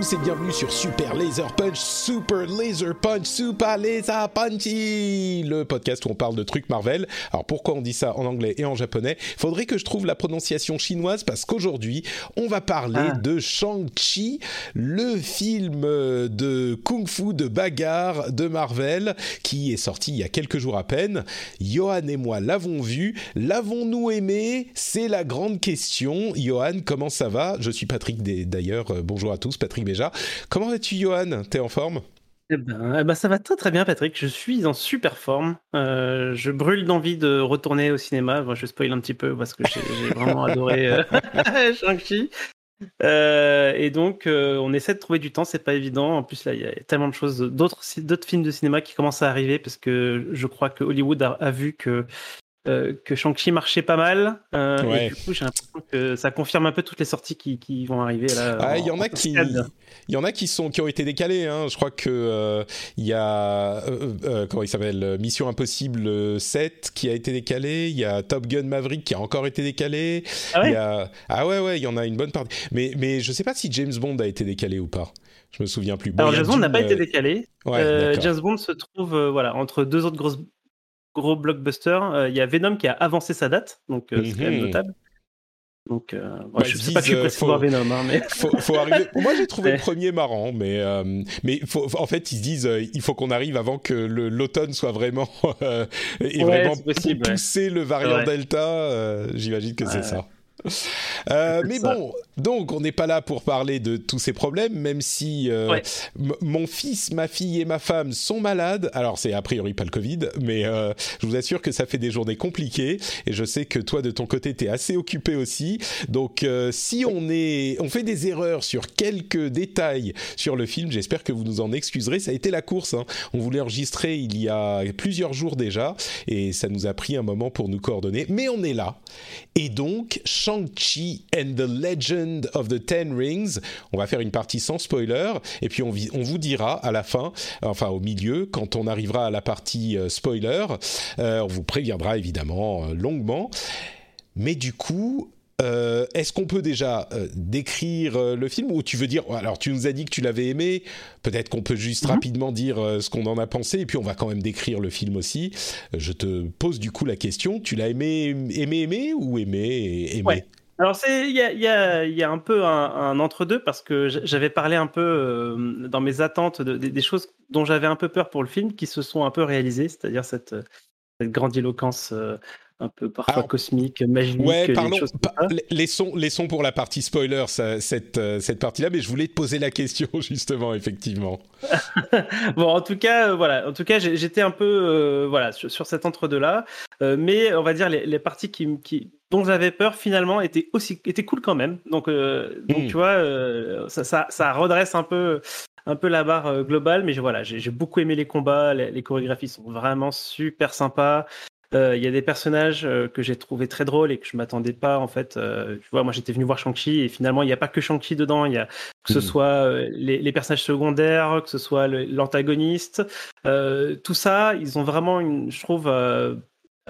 Tous et bienvenue sur Super Laser Punch, Super Laser Punch, Super Laser Punchy, le podcast où on parle de trucs Marvel. Alors pourquoi on dit ça en anglais et en japonais? Faudrait que je trouve la prononciation chinoise parce qu'aujourd'hui on va parler Ah. de Shang-Chi, le film de kung-fu, de bagarre de Marvel qui est sorti il y a quelques jours à peine. Johan et moi l'avons vu, l'avons-nous aimé? C'est la grande question. Johan, comment ça va? Je suis Patrick d'ailleurs. Euh, bonjour à tous, Patrick Comment vas-tu, Johan? T'es en forme? Eh ben, eh ben, ça va très très bien, Patrick. Je suis en super forme. Euh, je brûle d'envie de retourner au cinéma. Bon, je spoil un petit peu parce que j'ai vraiment adoré euh, Shang-Chi. Euh, et donc, on essaie de trouver du temps. C'est pas évident. En plus, là, il y a tellement de choses, d'autres films de cinéma qui commencent à arriver parce que je crois que Hollywood a vu que euh, que Shang-Chi marchait pas mal. Euh, Ouais. Et du coup, j'ai l'impression que ça confirme un peu toutes les sorties qui, qui vont arriver là. Ah, il y en a qui, il y en a qui sont qui ont été décalés. Hein. Je crois que euh, il y a comment il s'appelle Mission Impossible 7 qui a été décalé. Il y a Top Gun Maverick qui a encore été décalé. Ah ouais Il y a ah ouais ouais, il y en a une bonne partie. Mais mais je sais pas si James Bond a été décalé ou pas. Je me souviens plus. Bon, Alors, James Bond n'a pas été décalé. Ouais. James Bond se trouve voilà, entre deux autres grosses, gros blockbusters. Euh, Il y a Venom qui a avancé sa date, donc euh, c'est quand même Mhm. notable. Donc, euh, Ouais, je ils sais pas que je suis disent, pressé de voir Venom, hein, mais faut, faut arriver. Moi, j'ai trouvé le premier marrant, mais euh, mais faut, en fait, ils se disent, euh, il faut qu'on arrive avant que l'automne soit vraiment et Ouais, vraiment ouais. pousser le variant Ouais. Delta. J'imagine que c'est ça. Euh, mais ça. bon, donc on n'est pas là pour parler de tous ces problèmes, même si euh, Ouais. mon fils, ma fille et ma femme sont malades. Alors c'est a priori pas le Covid, mais euh, je vous assure que ça fait des journées compliquées et je sais que toi de ton côté t'es assez occupé aussi. Donc euh, si on est, on fait des erreurs sur quelques détails sur le film, j'espère que vous nous en excuserez. Ça a été la course. hein. On voulait enregistrer il y a plusieurs jours déjà et ça nous a pris un moment pour nous coordonner, mais on est là. Et donc, Shang-Chi and the Legend of the Ten Rings, on va faire une partie sans spoiler, et puis on, vous dira à la fin, enfin au milieu, quand on arrivera à la partie euh, spoiler, euh, on vous préviendra évidemment euh, longuement. Mais du coup, euh, est-ce qu'on peut déjà euh, décrire euh, le film ou tu veux dire alors tu nous as dit que tu l'avais aimé peut-être qu'on peut juste Mhm. rapidement dire ce qu'on en a pensé et puis on va quand même décrire le film aussi je te pose du coup la question tu l'as aimé aimé aimé ou aimé aimé Ouais. Alors c'est il y a, il y, a, il y a un peu un, un entre-deux parce que j'avais parlé un peu dans mes attentes de- des- des choses dont j'avais un peu peur pour le film qui se sont un peu réalisées, c'est-à-dire cette, cette grandiloquence un peu parfois Alors, cosmique, magique, Ouais, parlons, choses pa- laissons, laissons pour la partie spoiler ça- cette, euh, cette partie-là, mais je voulais te poser la question justement, effectivement. Bon, en tout cas, euh, voilà. En tout cas, j'étais un peu, euh, voilà, sur, sur cet entre-deux-là. Euh, mais on va dire les, les parties qui, dont j'avais peur finalement étaient aussi, étaient cool quand même. Donc, euh, donc Mm. tu vois, euh, ça, ça, ça redresse un peu, un peu la barre euh, globale. Mais voilà, j'ai beaucoup aimé les combats. Les, les chorégraphies sont vraiment super sympas. Euh, Il y a des personnages euh, que j'ai trouvé très drôles et que je m'attendais pas en fait. Euh, tu vois, moi j'étais venu voir Shang-Chi et finalement il n'y a pas que Shang-Chi dedans. Il y a que ce Mhm. soit les, les personnages secondaires, que ce soit l'antagoniste, tout ça, ils ont vraiment, une, je trouve,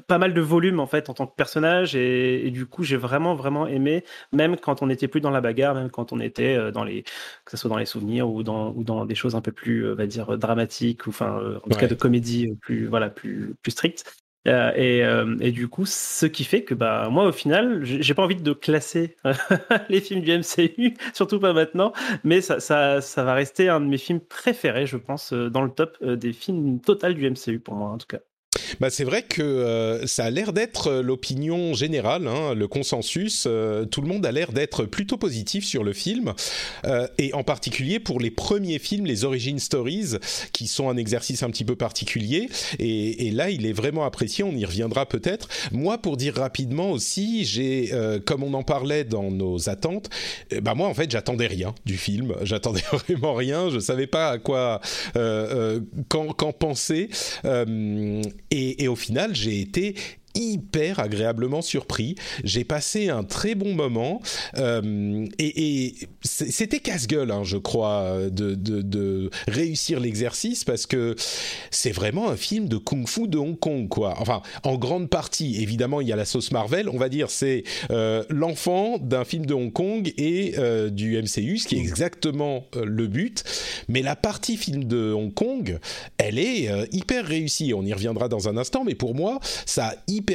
pas mal de volume en fait en tant que personnage et, et du coup j'ai vraiment vraiment aimé, même quand on n'était plus dans la bagarre, même quand on était dans les, que ce soit dans les souvenirs ou dans ou dans des choses un peu plus, on va dire dramatiques ou enfin en tout Ouais. cas de comédie plus voilà plus plus stricte. Euh, et, euh, et du coup, ce qui fait que bah moi au final, j'ai pas envie de classer les films du MCU, surtout pas maintenant, mais ça, ça, va rester un de mes films préférés, je pense, euh, dans le top des films total du MCU pour moi en tout cas. Bah, c'est vrai que euh, ça a l'air d'être euh, l'opinion générale, hein, le consensus. Euh, tout le monde a l'air d'être plutôt positif sur le film, et en particulier pour les premiers films, les origin stories, qui sont un exercice un petit peu particulier. Et, et là, il est vraiment apprécié. On y reviendra peut-être. Moi, pour dire rapidement aussi, j'ai, comme on en parlait dans nos attentes, bah moi, en fait, j'attendais rien du film. J'attendais vraiment rien. Je savais pas à quoi, qu'en penser. Et, au final, j'ai été hyper agréablement surpris. J'ai passé un très bon moment euh, et, c'était casse-gueule, hein, je crois, de, réussir l'exercice parce que c'est vraiment un film de kung-fu de Hong Kong, quoi. Enfin, en grande partie, évidemment, il y a la sauce Marvel. On va dire c'est euh, l'enfant d'un film de Hong Kong et euh, du MCU, ce qui est exactement le but. Mais la partie film de Hong Kong, elle est hyper réussie. On y reviendra dans un instant, mais pour moi, ça a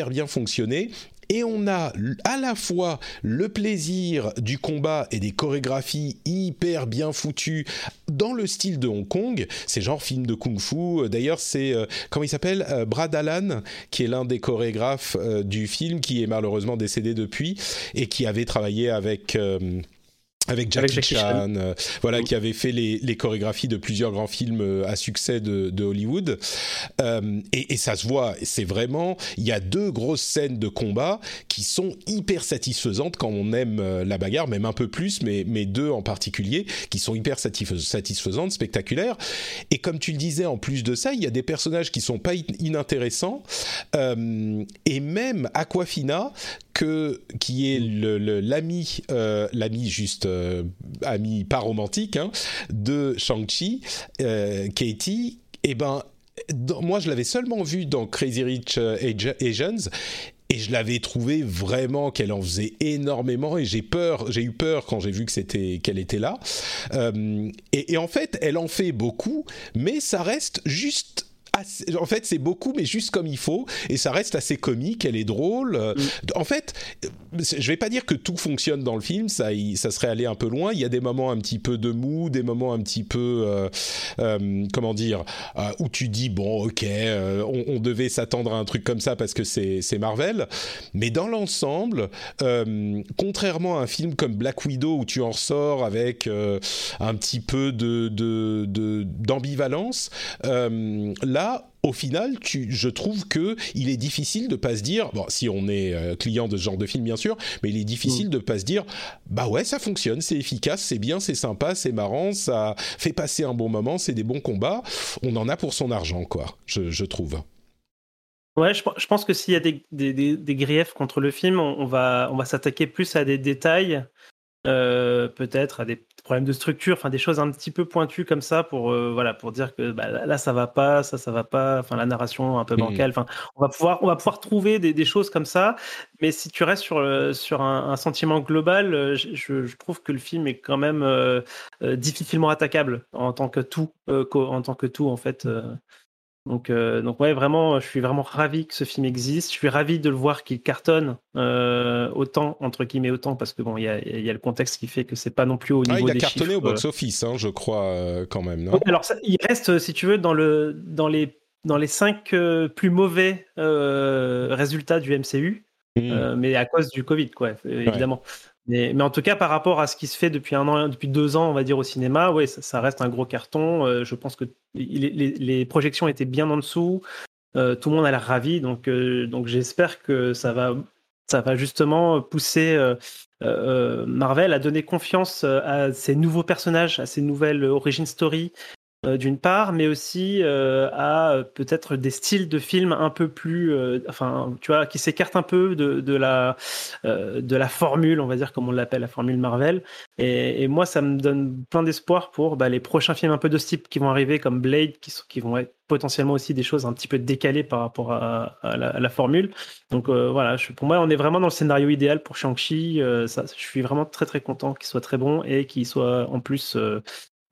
bien fonctionné et on a à la fois le plaisir du combat et des chorégraphies hyper bien foutues dans le style de Hong Kong. C'est genre film de kung-fu. D'ailleurs, c'est euh, comment il s'appelle euh, Brad Allan, qui est l'un des chorégraphes euh, du film, qui est malheureusement décédé depuis et qui avait travaillé avec avec Jackie, Chan, euh, voilà, qui avait fait les, les, chorégraphies de plusieurs grands films euh, à succès de, de Hollywood. Euh, et, et, ça se voit, c'est vraiment, il y a deux grosses scènes de combat qui sont hyper satisfaisantes quand on aime la bagarre, même un peu plus, mais, mais deux en particulier, qui sont hyper satisfaisantes, spectaculaires. Et comme tu le disais, en plus de ça, il y a des personnages qui sont pas inintéressants. Euh, et même Aquafina, que, qui est l'ami, l'ami juste euh, amie pas romantique hein, de Shang-Chi, euh, Katie, eh ben moi je l'avais seulement vu dans Crazy Rich euh, Asians et je l'avais trouvé vraiment qu'elle en faisait énormément et j'ai peur, j'ai eu peur quand j'ai vu que c'était qu'elle était là. Euh, et, en fait, elle en fait beaucoup, mais ça reste juste en fait, c'est beaucoup, mais juste comme il faut, et ça reste assez comique. Elle est drôle. Mm. En fait, je vais pas dire que tout fonctionne dans le film, ça, ça serait aller un peu loin. Il y a des moments un petit peu de mou, des moments un petit peu, euh, euh, comment dire, euh, où tu dis bon, ok, euh, on, on, devait s'attendre à un truc comme ça parce que c'est Marvel, mais dans l'ensemble, euh, contrairement à un film comme Black Widow où tu en ressors avec euh, un petit peu de d'ambivalence, de, là au final, tu, je trouve que il est difficile de pas se dire, bon, si on est euh, client de ce genre de film, bien sûr, mais il est difficile mm. de pas se dire, bah ouais, ça fonctionne, c'est efficace, c'est bien, c'est sympa, c'est marrant, ça fait passer un bon moment, c'est des bons combats. On en a pour son argent, quoi, je, je trouve. Ouais, je, je, pense que s'il y a des, des, des, griefs contre le film, on, on va, on va s'attaquer plus à des détails euh, peut-être à des problèmes de structure, enfin des choses un petit peu pointues comme ça pour euh, voilà pour dire que bah, là ça va pas, ça ça va pas, enfin la narration un peu bancale, enfin on va pouvoir on va pouvoir trouver des, des, choses comme ça, mais si tu restes sur euh, sur un, un sentiment global, je, je, trouve que le film est quand même euh, difficilement attaquable en tant que tout, en tant que tout en fait. Donc, euh, donc ouais, vraiment, je suis vraiment ravi que ce film existe. Je suis ravi de le voir qu'il cartonne euh, autant entre guillemets autant parce que bon, il y a, y a, le contexte qui fait que c'est pas non plus au niveau ah, il a cartonné chiffres. au box-office, hein, je crois euh, quand même. Non? Alors, ça, il reste, si tu veux, dans le dans les dans les cinq euh, plus mauvais euh, résultats du MCU, mmh. mais à cause du Covid, quoi, évidemment. Ouais. Mais, en tout cas, par rapport à ce qui se fait depuis un an, deux ans, on va dire au cinéma, oui, ça, reste un gros carton. Euh, je pense que les, projections étaient bien en dessous. Euh, tout le monde a l'air ravi, donc euh, j'espère que ça va ça justement pousser Marvel à donner confiance à ces nouveaux personnages, à ces nouvelles origin story, d'une part, mais aussi euh, à euh, peut-être des styles de films un peu plus, euh, enfin, tu vois, qui s'écartent un peu de, de la euh, de la formule, on va dire comme on l'appelle, la formule Marvel. Et, moi, ça me donne plein d'espoir pour bah, les prochains films un peu de ce type qui vont arriver, comme Blade, qui, vont être potentiellement aussi des choses un petit peu décalées par rapport à, la, formule. Donc euh, voilà, pour moi, on est vraiment dans le scénario idéal pour Shang-Chi. Euh, je suis vraiment très très content qu'il soit très bon et qu'il soit en plus euh, euh,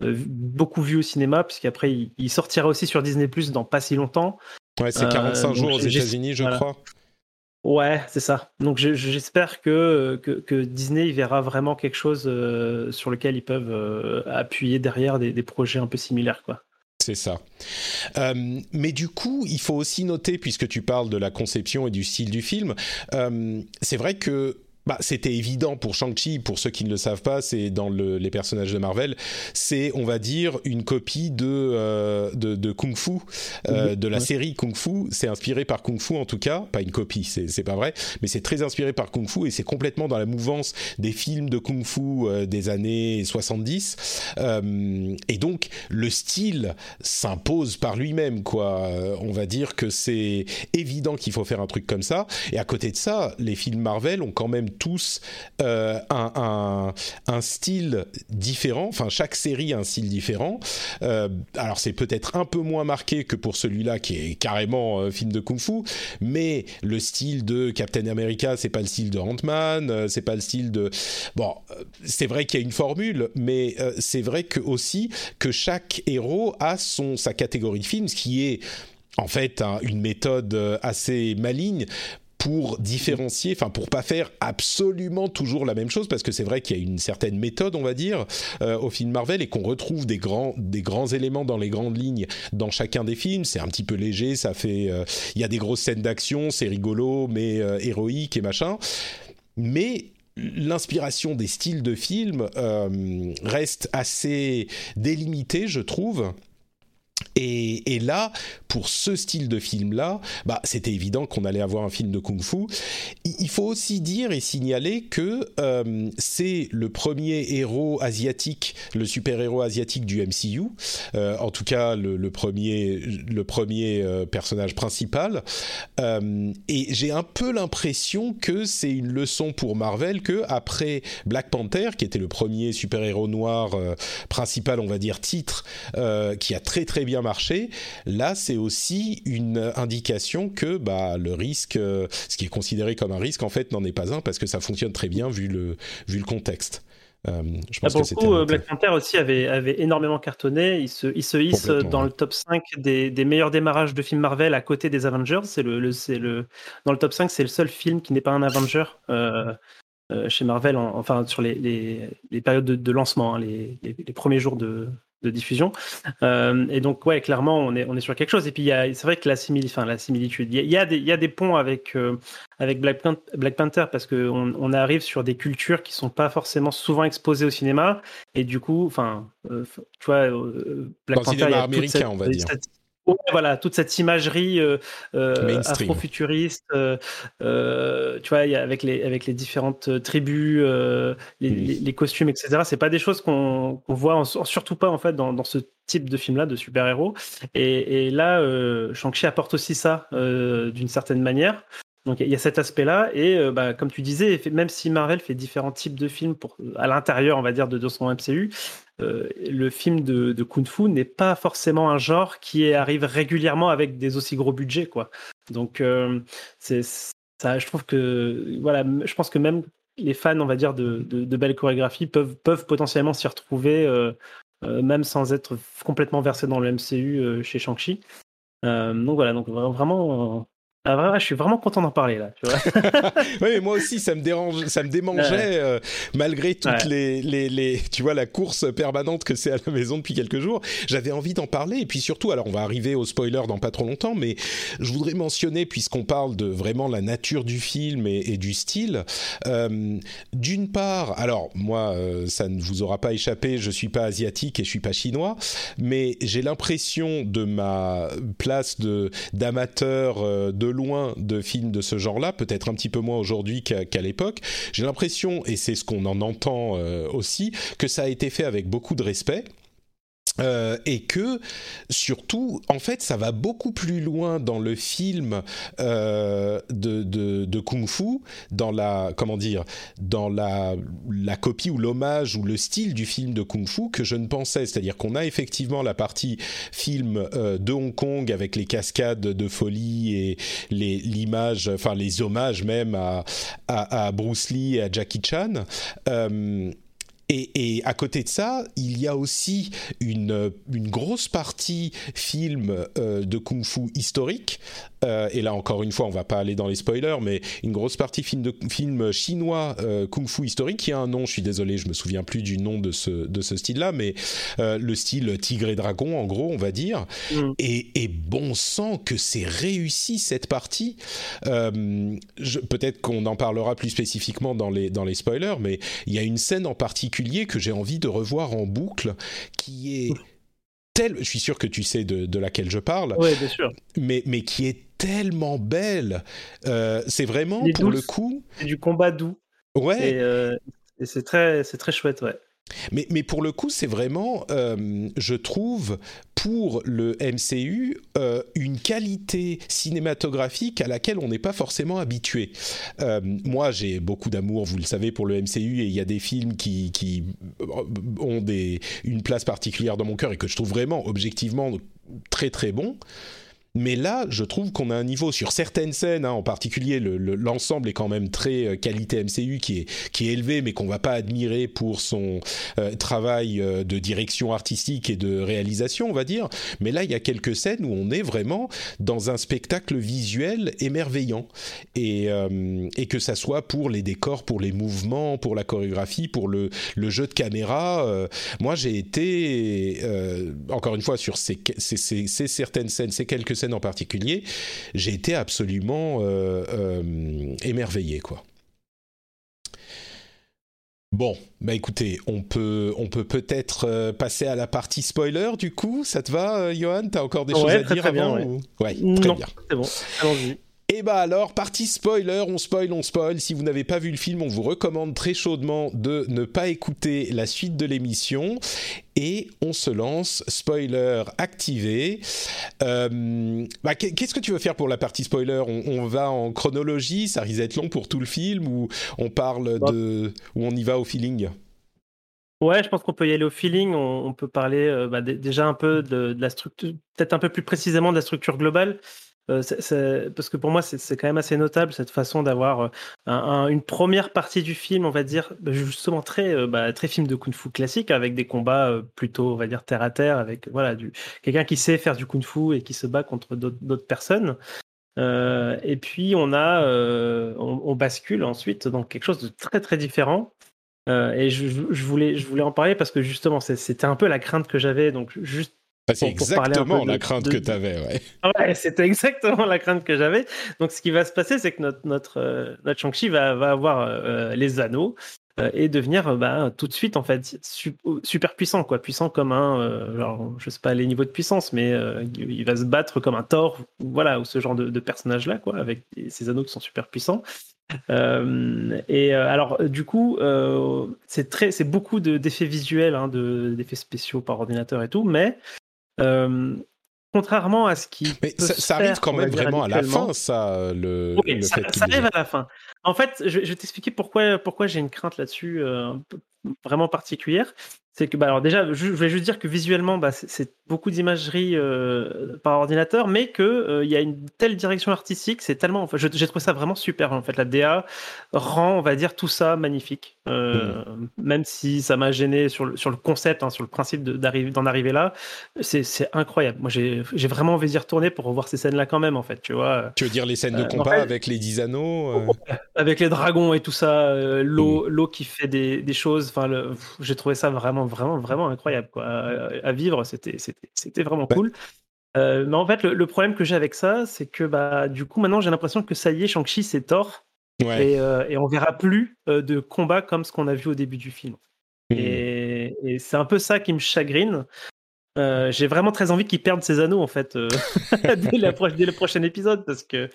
beaucoup vu au cinéma, puisqu'après il, il sortira aussi sur Disney Plus dans pas si longtemps. Ouais, c'est 45 euh, jours aux États-Unis, je voilà. crois. Ouais, c'est ça. Donc j'espère que, que, que, Disney verra vraiment quelque chose euh, sur lequel ils peuvent euh, appuyer derrière des, des, projets un peu similaires, quoi. C'est ça. Euh, mais du coup, il faut aussi noter, puisque tu parles de la conception et du style du film, euh, c'est vrai que bah, c'était évident pour Shang-Chi, pour ceux qui ne le savent pas, c'est dans le, les personnages de Marvel, c'est, on va dire, une copie de, euh, de, de, Kung Fu, euh, de la série Kung Fu. C'est inspiré par Kung Fu en tout cas, pas une copie, c'est pas vrai, mais c'est très inspiré par Kung Fu et c'est complètement dans la mouvance des films de Kung Fu euh, des années 70. Euh, et donc, le style s'impose par lui-même, quoi. on va dire que c'est évident qu'il faut faire un truc comme ça. Et à côté de ça, les films Marvel ont quand même tous euh, un, style différent. Enfin, chaque série a un style différent. Euh, alors, c'est peut-être un peu moins marqué que pour celui-là qui est carrément un film de kung-fu, mais le style de Captain America, c'est pas le style de Ant-Man, euh, c'est pas le style de. Bon, c'est vrai qu'il y a une formule, mais c'est vrai que aussi que chaque héros a son sa catégorie de film, ce qui est en fait une méthode assez maligne pour différencier, enfin pour pas faire absolument toujours la même chose, parce que c'est vrai qu'il y a une certaine méthode, on va dire, euh, au film Marvel et qu'on retrouve des grands, des grands éléments dans les grandes lignes dans chacun des films. C'est un petit peu léger, ça fait, euh, il y a des grosses scènes d'action, c'est rigolo, mais euh, héroïque et machin. Mais l'inspiration des styles de films reste assez délimitée, je trouve. Et, là, pour ce style de film-là, bah, c'était évident qu'on allait avoir un film de kung-fu. Il faut aussi dire et signaler que euh, c'est le premier héros asiatique, le super-héros asiatique du MCU, euh, en tout cas le, premier, le premier euh, personnage principal. Et j'ai un peu l'impression que c'est une leçon pour Marvel que après Black Panther, qui était le premier super-héros noir principal, on va dire titre, qui a très très bien marché. Là, c'est aussi une indication que bah, le risque, euh, ce qui est considéré comme un risque, en fait, n'en est pas un parce que ça fonctionne très bien vu le, vu le contexte. Euh, je pense ah, que euh, Black Panther aussi avait, avait énormément cartonné. Il se, il se hisse dans le top 5 des, des, meilleurs démarrages de films Marvel à côté des Avengers. C'est le, le, le, dans le top 5, c'est le seul film qui n'est pas un Avenger. Euh, chez Marvel, enfin sur les, les, les périodes de, de lancement, hein, les, les, premiers jours de, de diffusion. Euh, et donc, ouais, clairement, on est, on est sur quelque chose. Et puis, c'est vrai que la, simili, enfin, la similitude, il y, a, des, il y a des ponts avec, euh, avec Black, Black, Panther parce qu'on on arrive sur des cultures qui sont pas forcément souvent exposées au cinéma. Et du coup, enfin, euh, tu vois, Black Panther, cinéma américain, on va dire voilà, toute cette imagerie euh, euh, afro-futuriste, euh, euh, tu vois, avec les avec les différentes tribus, euh, les, les, costumes, etc. C'est pas des choses qu'on voit, surtout pas en fait dans, dans ce type de film-là de super-héros. Et, et, là, Shang-Chi apporte aussi ça d'une certaine manière. Donc il y a cet aspect-là et euh, bah, comme tu disais, même si Marvel fait différents types de films pour à l'intérieur, on va dire, de, son MCU, euh, le film de, de kung fu n'est pas forcément un genre qui arrive régulièrement avec des aussi gros budgets, quoi. Donc euh, c'est ça, je trouve que voilà, je pense que même les fans, on va dire, de, de, de belles chorégraphies peuvent peuvent potentiellement s'y retrouver, même sans être complètement versés dans le MCU chez Shang-Chi. donc voilà, donc vraiment ah, je suis vraiment content d'en parler là. Tu vois oui, moi aussi, ça me dérange, ça me démangeait euh, malgré toutes les, les, les, tu vois, la course permanente que c'est à la maison depuis quelques jours. J'avais envie d'en parler et puis surtout, alors on va arriver au spoiler dans pas trop longtemps, mais je voudrais mentionner puisqu'on parle de vraiment la nature du film et, et du style. Euh, D'une part, alors moi, euh, ça ne vous aura pas échappé, je suis pas asiatique et je suis pas chinois, mais j'ai l'impression de ma place de d'amateur euh, de loin de films de ce genre-là, peut-être un petit peu moins aujourd'hui qu'à l'époque. J'ai l'impression, et c'est ce qu'on en entend euh, aussi, que ça a été fait avec beaucoup de respect. Euh, et que surtout, en fait, ça va beaucoup plus loin dans le film euh, de, kung fu, dans la comment dire, dans la, copie ou l'hommage ou le style du film de kung fu que je ne pensais. C'est-à-dire qu'on a effectivement la partie film euh, de Hong Kong avec les cascades de folie et les l'image, enfin les hommages même à, Bruce Lee et à Jackie Chan. Euh, et, à côté de ça, il y a aussi une, une grosse partie film de kung-fu historique. et là encore une fois, on va pas aller dans les spoilers, mais une grosse partie film de film chinois kung-fu historique qui a un nom. Je suis désolé, je me souviens plus du nom de ce de ce style-là, mais le style tigre et dragon, en gros, on va dire. Mm. Et, et, bon sang que c'est réussi cette partie. Peut-être qu'on en parlera plus spécifiquement dans les dans les spoilers, mais il y a une scène en particulier que j'ai envie de revoir en boucle, qui est telle, je suis sûr que tu sais de, laquelle je parle. Oui, bien sûr. Mais, mais qui est tellement belle. Euh, c'est vraiment, pour le coup... C'est du combat doux. Ouais. Et, euh, et c'est très, très chouette, ouais. Mais, pour le coup, c'est vraiment, euh, je trouve, pour le MCU, euh, une qualité cinématographique à laquelle on n'est pas forcément habitué. Euh, moi, j'ai beaucoup d'amour, vous le savez, pour le MCU, et il y a des films qui, ont une place particulière dans mon cœur et que je trouve vraiment, objectivement, très très bons. Mais là, je trouve qu'on a un niveau sur certaines scènes, hein, en particulier l'ensemble est quand même très euh, qualité MCU qui est, élevé, mais qu'on va pas admirer pour son euh, travail euh, de direction artistique et de réalisation, on va dire. Mais là, il y a quelques scènes où on est vraiment dans un spectacle visuel émerveillant. Et, que ça soit pour les décors, pour les mouvements, pour la chorégraphie, pour le, jeu de caméra. moi, j'ai été, encore une fois, sur ces, ces, certaines scènes, ces quelques scène en particulier, j'ai été absolument euh, euh, émerveillé, quoi. Bon, bah écoutez, on peut on peut peut-être euh, passer à la partie spoiler du coup. Ça te va, Johan? T'as encore des choses à dire avant bien, ouais. très bien. C'est bon. Allons-y. Et bah alors, partie spoiler, on spoil, on spoil. Si vous n'avez pas vu le film, on vous recommande très chaudement de ne pas écouter la suite de l'émission. Et on se lance, spoiler activé. Euh, bah, Qu'est-ce que tu veux faire pour la partie spoiler? On, va en chronologie, ça risque d'être long pour tout le film, ou on parle bah. de... ou on y va au feeling? Ouais, je pense qu'on peut y aller au feeling. On, peut parler euh, bah, déjà un peu de la structure, peut-être un peu plus précisément de la structure globale. Euh, parce que pour moi, c'est quand même assez notable cette façon d'avoir euh, une première partie du film, on va dire, bah, justement très, euh, bah, très film de kung-fu classique, avec des combats plutôt, on va dire, terre à terre, avec voilà, quelqu'un qui sait faire du kung-fu et qui se bat contre d'autres personnes. et puis on a, on, bascule ensuite dans quelque chose de très très différent. et je, je, voulais, je voulais en parler parce que justement, c'était un peu la crainte que j'avais. Donc juste c'est exactement la crainte que tu avais, ouais. Ouais, c'était exactement la crainte que j'avais. Donc, ce qui va se passer, c'est que notre, notre, euh, notre Shang-Chi va, va avoir euh, les anneaux euh, et devenir bah, tout de suite, en fait, super puissant, quoi. Puissant comme un, genre, je sais pas les niveaux de puissance, mais il va se battre comme un Thor, voilà, ou ce genre de, de personnage-là, quoi, avec ces anneaux qui sont super puissants. et alors, du coup, c'est très, c'est beaucoup d'effets visuels, hein, d'effets spéciaux par ordinateur et tout, mais euh, contrairement à ce qui. Mais ça, arrive quand même vraiment à la fin, ça, le, ça, fait ça arrive à la fin. En fait, je, vais t'expliquer pourquoi, pourquoi j'ai une crainte là-dessus euh, vraiment particulière c'est que bah alors déjà je, vais juste dire que visuellement bah, c'est beaucoup d'imagerie euh, par ordinateur mais que euh, il y a une telle direction artistique c'est tellement enfin, j'ai trouvé ça vraiment super en fait. La DA rend on va dire tout ça magnifique. Euh, même si ça m'a gêné sur le, sur le concept hein, sur le principe d'arriver d'en arriver là c'est incroyable. Moi j'ai vraiment envie d'y retourner pour revoir ces scènes là quand même en fait tu vois. Tu veux dire les scènes de combat avec les dix anneaux avec les dragons et tout ça l'eau mm. l'eau qui fait des, des choses enfin j'ai trouvé ça vraiment vraiment, vraiment, incroyable. Quoi. À, vivre, c'était, c'était, vraiment cool. Euh, mais en fait, le, problème que j'ai avec ça, c'est que bah, du coup, maintenant, j'ai l'impression que ça y est, Shang-Chi, c'est tort. Et, euh, et, on verra plus euh, de combats comme ce qu'on a vu au début du film. Hmm. Et, c'est un peu ça qui me chagrine. j'ai vraiment très envie qu'il perde ses anneaux, en fait, dès, la dès le prochain épisode, parce que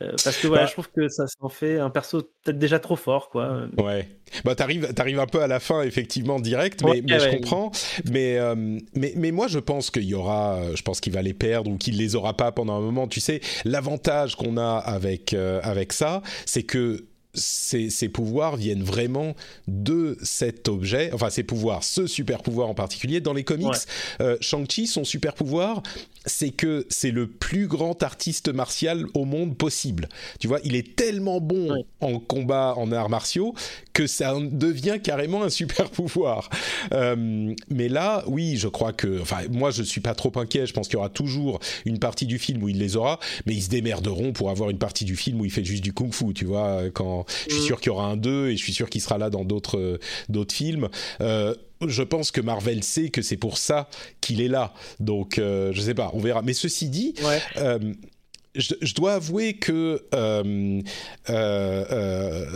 euh, parce que voilà, bah je trouve que ça s'en fait un perso peut-être déjà trop fort, quoi. Ouais. Bah t'arrives, t'arrives un peu à la fin effectivement direct, mais, mais je comprends. Mais, euh, mais mais moi je pense qu'il y aura, je pense qu'il va les perdre ou qu'il les aura pas pendant un moment. Tu sais, l'avantage qu'on a avec euh, avec ça, c'est que ses, pouvoirs viennent vraiment de cet objet, enfin ses pouvoirs, ce super pouvoir en particulier. Dans les comics, euh, Shang-Chi, son super pouvoir, c'est que c'est le plus grand artiste martial au monde possible. Tu vois, il est tellement bon en combat, en arts martiaux, que ça devient carrément un super pouvoir. Euh, mais là, oui, je crois que, enfin, moi, je suis pas trop inquiet. Je pense qu'il y aura toujours une partie du film où il les aura, mais ils se démerderont pour avoir une partie du film où il fait juste du kung-fu. Tu vois, quand je suis mm. sûr qu'il y aura un 2 et je suis sûr qu'il sera là dans d'autres d'autres films. Euh, je pense que Marvel sait que c'est pour ça qu'il est là. Donc, euh, je sais pas, on verra. Mais ceci dit, euh, je, dois avouer que euh, euh, euh,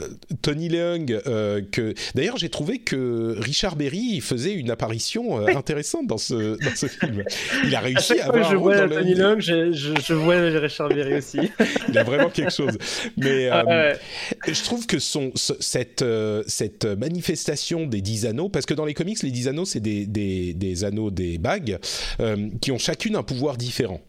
Tony Leung, que d'ailleurs j'ai trouvé que Richard Berry faisait une apparition intéressante dans ce dans ce film. Il a réussi à, avoir je vois Tony Leung, je, je, vois Richard Berry aussi. Il a vraiment quelque chose. Mais ah, je trouve que son cette cette manifestation des dix anneaux, parce que dans les comics les dix anneaux c'est des, des, des anneaux des bagues qui ont chacune un pouvoir différent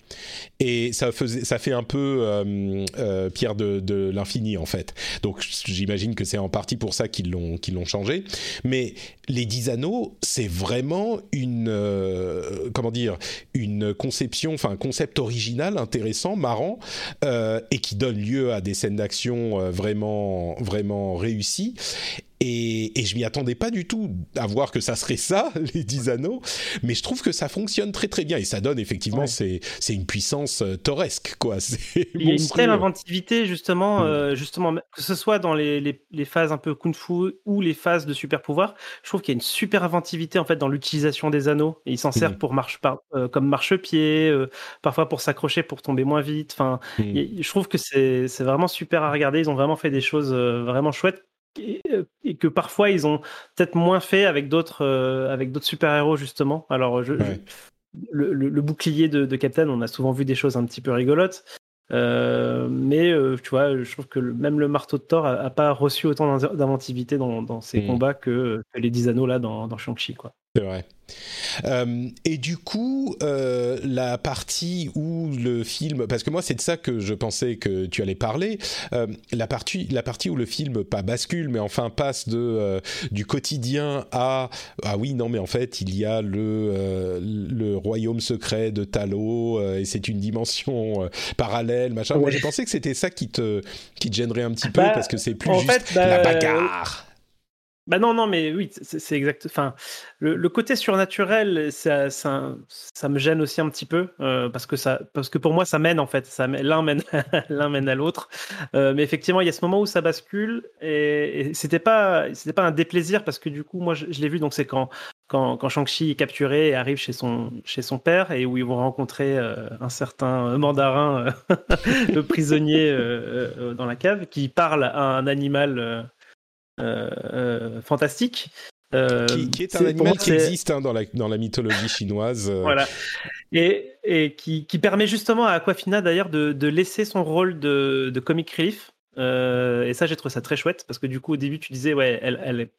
et ça faisait ça fait un peu euh, euh, Pierre de, l'infini en fait. Donc j'imagine que c'est en partie pour ça qu'ils l'ont qu'ils l'ont changé. Mais les dix anneaux, c'est vraiment une euh, comment dire une conception, enfin un concept original, intéressant, marrant et qui donne lieu à des scènes d'action vraiment vraiment réussies. Et, et je m'y attendais pas du tout à voir que ça serait ça, les 10 anneaux, mais je trouve que ça fonctionne très très bien et ça donne effectivement, c'est une puissance euh, tauresque, quoi. Il y a une telle inventivité, justement, mm. euh, justement, que ce soit dans les, les, phases un peu kung-fu ou les phases de super pouvoir, je trouve qu'il y a une super inventivité en fait dans l'utilisation des anneaux. Et ils s'en servent mm. pour marche, par, euh, comme marchepied, parfois pour s'accrocher, pour tomber moins vite. Enfin, mm. je trouve que c'est vraiment super à regarder. Ils ont vraiment fait des choses vraiment chouettes et, que parfois ils ont peut-être moins fait avec d'autres euh, avec d'autres super héros justement. Alors je, le, bouclier de, de, Captain, on a souvent vu des choses un petit peu rigolotes, euh, mais tu vois, je trouve que même le marteau de Thor a, pas reçu autant d'inventivité dans, dans, ses mm. combats que, les 10 anneaux là dans, dans Shang-Chi quoi. C'est vrai. Euh, et du coup, euh, la partie où le film, parce que moi c'est de ça que je pensais que tu allais parler, euh, la partie, la partie où le film pas bascule, mais enfin passe de du quotidien à ah oui non mais en fait il y a le le royaume secret de Talo et c'est une dimension parallèle machin. Moi j'ai pensé que c'était ça qui te qui te gênerait un petit peu bah, parce que c'est plus juste bah, la bagarre. Bah non, non, mais oui, c'est exact. Enfin, le, côté surnaturel, ça, ça, ça, me gêne aussi un petit peu euh, parce que ça, parce que pour moi, ça mène en fait. L'un mène, à l'autre. Euh, mais effectivement, il y a ce moment où ça bascule et, c'était pas, pas un déplaisir parce que du coup, moi, je, l'ai vu. Donc c'est quand, quand, quand Shang-Chi est capturé et arrive chez son, chez son père et où ils vont rencontrer euh, un certain mandarin, le prisonnier dans la cave, qui parle à un animal fantastique. Euh, qui, est un animal qui existe hein, dans, la, dans la mythologie chinoise. Voilà. Et, et qui, qui, permet justement à Aquafina d'ailleurs de, de, laisser son rôle de, de comic relief. et ça, j'ai trouvé ça très chouette parce que du coup, au début, tu disais, ouais, elle, elle,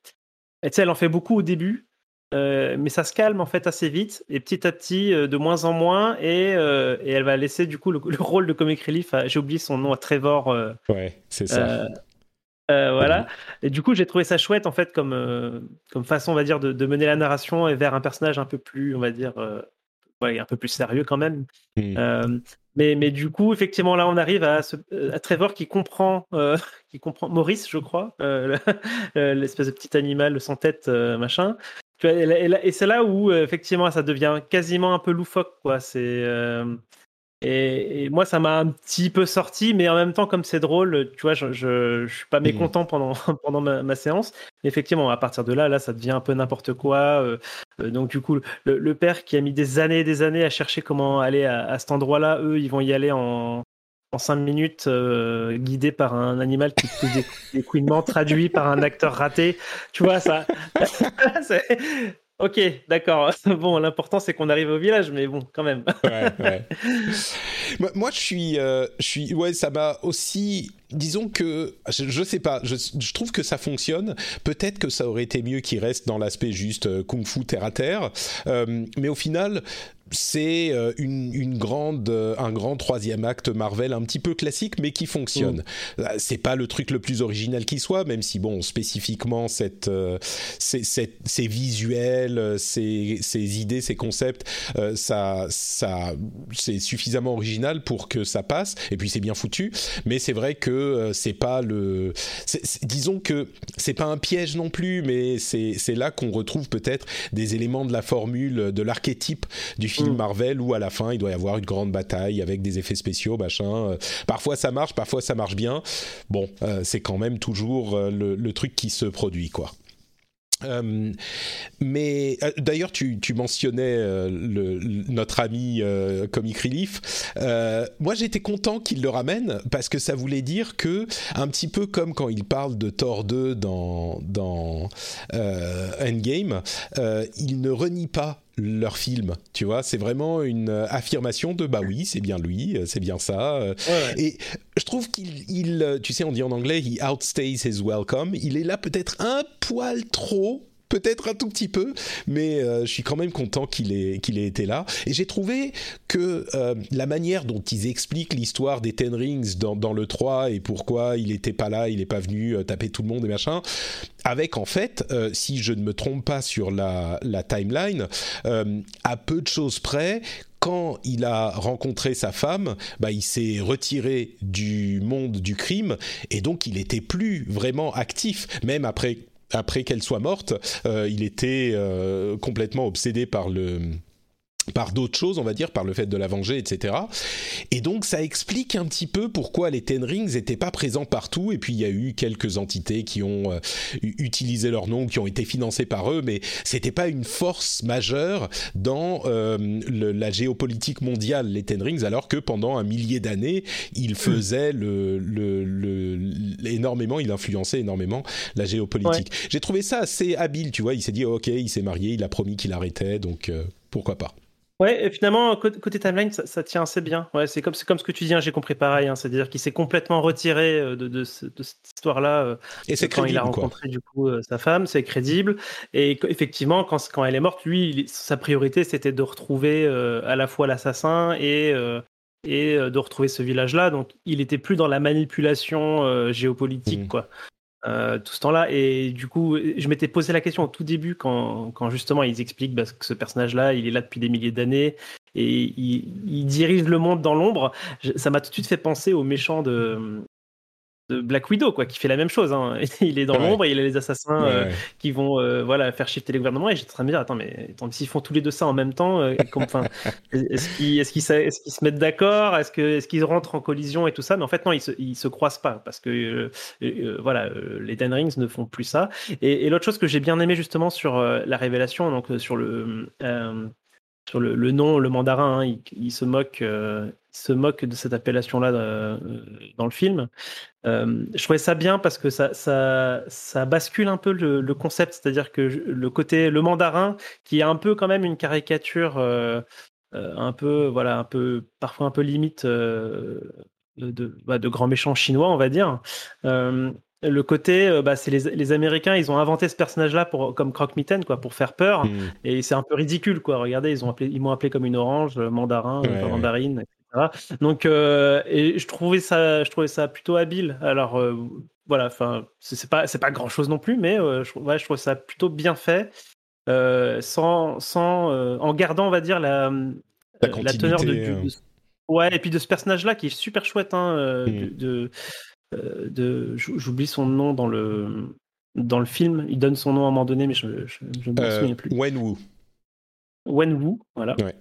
elle, elle en fait beaucoup au début, mais ça se calme en fait assez vite et petit à petit de moins en moins et, et elle va laisser du coup le, rôle de comic relief j'ai oublié son nom à Trevor ouais c'est ça euh, voilà. Et du coup, j'ai trouvé ça chouette en fait comme euh, comme façon, on va dire, de, mener la narration et vers un personnage un peu plus, on va dire, euh, ouais, un peu plus sérieux quand même. Hmm. mais mais du coup, effectivement, là, on arrive à, à Trevor qui comprend qui comprend Maurice, je crois, l'espèce de petit animal sans tête, machin. Tu vois, et, et c'est là où effectivement ça devient quasiment un peu loufoque, quoi. C'est et, moi, ça m'a un petit peu sorti, mais en même temps, comme c'est drôle, tu vois, je, je, suis pas mmh. mécontent pendant, pendant ma, séance. effectivement, à partir de là, là, ça devient un peu n'importe quoi. Euh, euh, donc, du coup, le, père qui a mis des années et des années à chercher comment aller à, cet endroit-là, eux, ils vont y aller en, en cinq minutes, euh, guidé par un animal qui fait des, des couinements traduits par un acteur raté. Tu vois, ça. Ok, d'accord. Bon, l'important c'est qu'on arrive au village, mais bon, quand même. ouais, Moi, je suis, euh, je suis, ouais, ça m'a aussi. Disons que je, je sais pas, je, je, trouve que ça fonctionne. Peut-être que ça aurait été mieux qu'il reste dans l'aspect juste euh, kung-fu terre à terre, euh, mais au final, c'est euh, une, grande, euh, un grand troisième acte Marvel un petit peu classique, mais qui fonctionne. Mm. Euh, c'est pas le truc le plus original qui soit, même si bon, spécifiquement cette, ces, visuels, ces, ces, idées, ces concepts, ça, ça, c'est suffisamment original pour que ça passe. Et puis c'est bien foutu, mais c'est vrai que c'est pas le, disons que c'est pas un piège non plus, mais c'est là qu'on retrouve peut-être des éléments de la formule, de l'archétype du film mm. Marvel où à la fin il doit y avoir une grande bataille avec des effets spéciaux, machin. Euh, parfois ça marche, parfois ça marche bien. Bon, euh, c'est quand même toujours euh, le, truc qui se produit, quoi. mais d'ailleurs, tu, mentionnais notre ami Comic Relief. moi, j'étais content qu'il le ramène parce que ça voulait dire que, un petit peu comme quand il parle de Thor 2 dans, dans Endgame, il ne renie pas leur film, tu vois, c'est vraiment une euh, affirmation de bah oui, c'est bien lui, euh, c'est bien ça. Euh. Et je trouve qu'il, tu sais, on dit en anglais, he outstays his welcome. Il est là peut-être un poil trop peut-être un tout petit peu, mais euh, je suis quand même content qu'il ait, été là. Et j'ai trouvé que euh, la manière dont ils expliquent l'histoire des Ten Rings dans, le 3 et pourquoi il n'était pas là, il n'est pas venu euh, taper tout le monde et machin, avec en fait, si je ne me trompe pas sur la, la timeline, à peu de choses près, quand il a rencontré sa femme, bah, il s'est retiré du monde du crime et donc il n'était plus vraiment actif, même après après qu'elle soit morte, euh, il était euh, complètement obsédé par le par d'autres choses, on va dire, par le fait de la venger, etc. Et donc ça explique un petit peu pourquoi les Ten Rings n'étaient pas présents partout, et puis il y a eu quelques entités qui ont euh, utilisé leur nom, qui ont été financées par eux, mais c'était pas une force majeure dans euh, la géopolitique mondiale, les Ten Rings, alors que pendant un millier d'années, ils faisaient le, énormément, il influençait énormément la géopolitique. J'ai trouvé ça assez habile, tu vois, il s'est dit, ok, il s'est marié, il a promis qu'il arrêtait, donc euh, pourquoi pas. Ouais, et finalement, côté, timeline, ça, tient assez bien. Ouais, c'est comme, comme ce que tu dis, hein, j'ai compris pareil. Hein, C'est-à-dire qu'il s'est complètement retiré euh, de, de, cette histoire-là. Euh, et c'est quand il a rencontré du coup euh, sa femme, c'est crédible. Et effectivement, quand, quand elle est morte, lui, sa priorité, c'était de retrouver à la fois l'assassin et, et de retrouver ce village-là. Donc, il était plus dans la manipulation géopolitique, mmh. quoi. Euh, tout ce temps-là. Et du coup, je m'étais posé la question au tout début quand, quand justement ils expliquent bah, que ce personnage-là, il est là depuis des milliers d'années et il, il, dirige le monde dans l'ombre. Ça m'a tout de suite fait penser aux méchants de, de Black Widow, quoi, qui fait la même chose. Hein. Il est dans l'ombre et il a les assassins euh, qui vont euh, voilà, faire shifter les gouvernements. Et j'étais en train de me dire, attends, mais s'ils font tous les deux ça en même temps, euh, est-ce qu'ils est se mettent d'accord? Est-ce qu'ils est qu'ils rentrent en collision et tout ça? Mais en fait, non, ils se, ils se croisent pas parce que voilà, les Ten Rings ne font plus ça. Et, l'autre chose que j'ai bien aimé justement sur la révélation, donc sur le sur le, nom, le mandarin, hein, il, se moque, se moque de cette appellation-là euh, dans le film. Euh, je trouvais ça bien parce que ça, ça, ça bascule un peu le, concept, c'est-à-dire que le côté le mandarin, qui est un peu quand même une caricature, euh, un peu voilà, un peu parfois un peu limite de, bah, de grands méchants chinois, on va dire le côté, bah, c'est les, les, Américains, ils ont inventé ce personnage-là pour comme croque-mitaine, quoi, pour faire peur. Hmm. Et c'est un peu ridicule, quoi. Regardez, ils ont appelé, ils m'ont appelé comme une orange, mandarin, mandarine, donc, euh, et je trouvais ça, je trouvais ça plutôt habile. Alors, euh, voilà, enfin, c'est pas, c'est pas grand chose non plus, mais euh, je, ouais, je trouve ça plutôt bien fait, sans, sans, en gardant, on va dire la, la, teneur de, ouais, et puis de ce personnage-là qui est super chouette, hein, mm. de, de, j'oublie son nom dans le dans le film. Il donne son nom à un moment donné, mais je, ne me souviens plus. Wenwu. Wenwu, voilà. Ouais.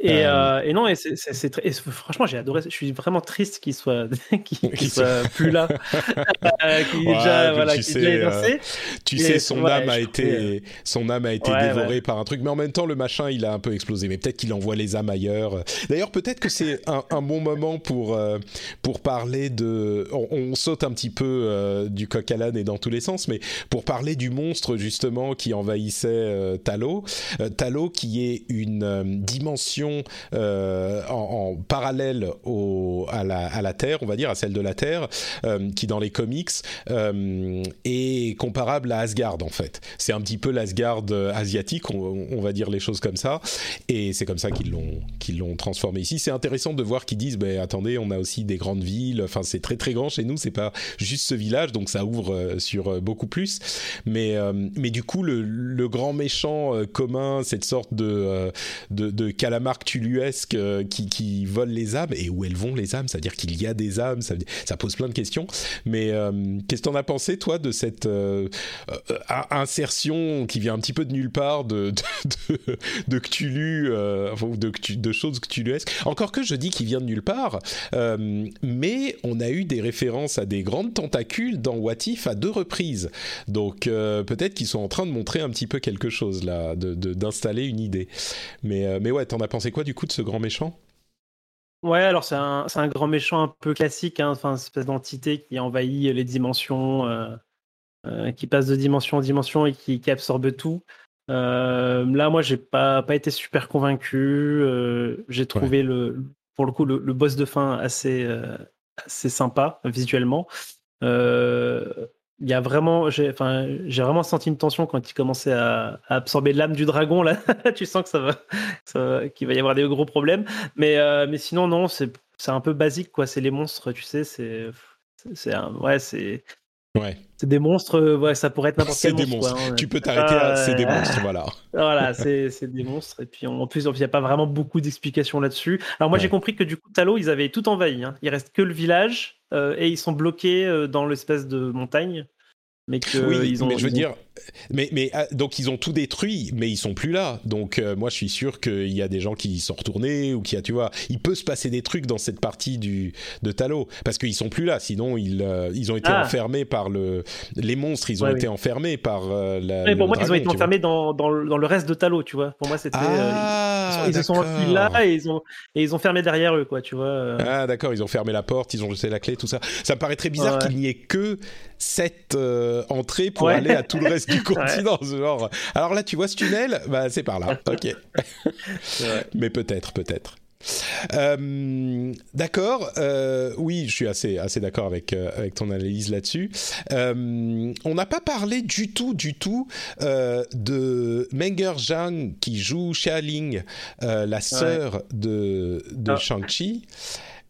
Et, euh, et, non, et c'est franchement, j'ai adoré. Je suis vraiment triste qu'il soit, qu'il soit plus là. euh, qu'il déjà, voilà, tu sais, euh, tu sais, son âme a été, son âme a été dévorée par un truc, mais en même temps, le machin, il a un peu explosé. Mais peut-être qu'il envoie les âmes ailleurs. D'ailleurs, peut-être que c'est un, un, bon moment pour euh, pour parler de. On, saute un petit peu euh, du coq à l'âne et dans tous les sens, mais pour parler du monstre justement qui envahissait Talo. Talo, qui est une dimension euh, en, parallèle à, la, Terre, on va dire, à celle de la Terre, euh, qui dans les comics euh, est comparable à Asgard en fait. C'est un petit peu l'Asgard asiatique, on, va dire les choses comme ça, et c'est comme ça qu'ils l'ont transformé ici. C'est intéressant de voir qu'ils disent, ben attendez, on a aussi des grandes villes. Enfin, c'est très très grand chez nous. C'est pas juste ce village, donc ça ouvre sur beaucoup plus. Mais du coup, le, le grand méchant commun, cette sorte de de, de calamar cthulhuesque qui, qui vole les âmes et où elles vont les âmes, c'est-à-dire qu'il y a des âmes, ça, ça, pose plein de questions. Mais euh, qu'est-ce que t'en as pensé toi de cette euh, euh, insertion qui vient un petit peu de nulle part de de, de, de Cthulhu, de, de choses cthulhuesques Encore que je dis qu'il vient de nulle part, mais on a eu des références à des grandes tentacules dans What If à deux reprises. Donc peut-être qu'ils sont en train de montrer un petit peu quelque chose là, d'installer une idée. Mais mais ouais, t'en as pensé quoi du coup de ce grand méchant? Ouais, alors c'est un, un, grand méchant un peu classique, hein, enfin, une espèce d'entité qui envahit les dimensions, euh, euh, qui passe de dimension en dimension et qui, qui absorbe tout. Euh, là, moi, j'ai pas, pas été super convaincu. j'ai trouvé le, pour le coup le, le, boss de fin assez, assez sympa visuellement il y a vraiment, j'ai, enfin, j'ai vraiment senti une tension quand il commençait à, à absorber l'âme du dragon. Là, tu sens que ça va, ça qu'il va y avoir des gros problèmes. Mais, euh, mais sinon, non, c'est, c'est un peu basique, quoi. C'est les monstres, tu sais. C'est, c'est, un, ouais, c'est. Ouais. C'est des monstres, ouais, ça pourrait être n'importe quel monstre. Des monstres. Quoi, hein. Tu peux t'arrêter à c'est des monstres, voilà. voilà, c'est, c'est des monstres. Et puis en plus, il n'y a pas vraiment beaucoup d'explications là-dessus. Alors moi, ouais. j'ai compris que du coup, Talo, ils avaient tout envahi. Hein. Il reste que le village et ils sont bloqués euh, dans l'espèce de montagne mais que oui, ils ont, mais je veux dire, mais mais ah, donc ils ont tout détruit, mais ils sont plus là. Donc euh, moi je suis sûr qu'il y a des gens qui sont retournés ou qui a, tu vois, il peut se passer des trucs dans cette partie du de Talo parce qu'ils sont plus là. Sinon ils euh, ils ont été ah. enfermés par le les monstres, ils ont ouais, été oui. enfermés par euh, la. Mais pour moi dragon, ils ont été enfermés dans, dans, le, dans le reste de Talo, tu vois. Pour moi c'était ah, ils, ils se sont enfuis là et ils ont et ils ont fermé derrière eux, quoi, tu vois. Ah d'accord, ils ont fermé la porte, ils ont jeté la clé, tout ça. Ça me paraît très bizarre qu'il n'y ait que cette entrée pour aller à tout le reste du continent. Ouais. Genre, alors là, tu vois ce tunnel Bah, c'est par là. Ok. Mais peut-être, peut-être. Euh, d'accord. Euh, oui, je suis assez assez d'accord avec euh, avec ton analyse là-dessus. On n'a pas parlé du tout du tout de Menger Zhang qui joue Xia Ling, la sœur ouais. de de ah. Shang-Chi.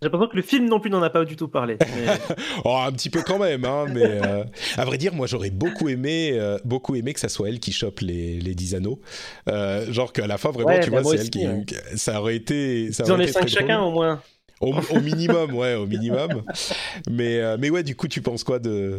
J'ai l'impression que le film non plus n'en a pas du tout parlé. Mais... oh, un petit peu quand même, hein, mais euh, à vrai dire, moi j'aurais beaucoup aimé, euh, beaucoup aimé que ça soit elle qui chope les, les 10 anneaux. Euh, genre qu'à la fin, vraiment, ouais, tu bah vois, c'est aussi, elle qui. Ouais. Ça aurait été. Ça Ils en ont 5 chacun au moins. Au, au, minimum, ouais, au minimum. mais, mais ouais, du coup, tu penses quoi de,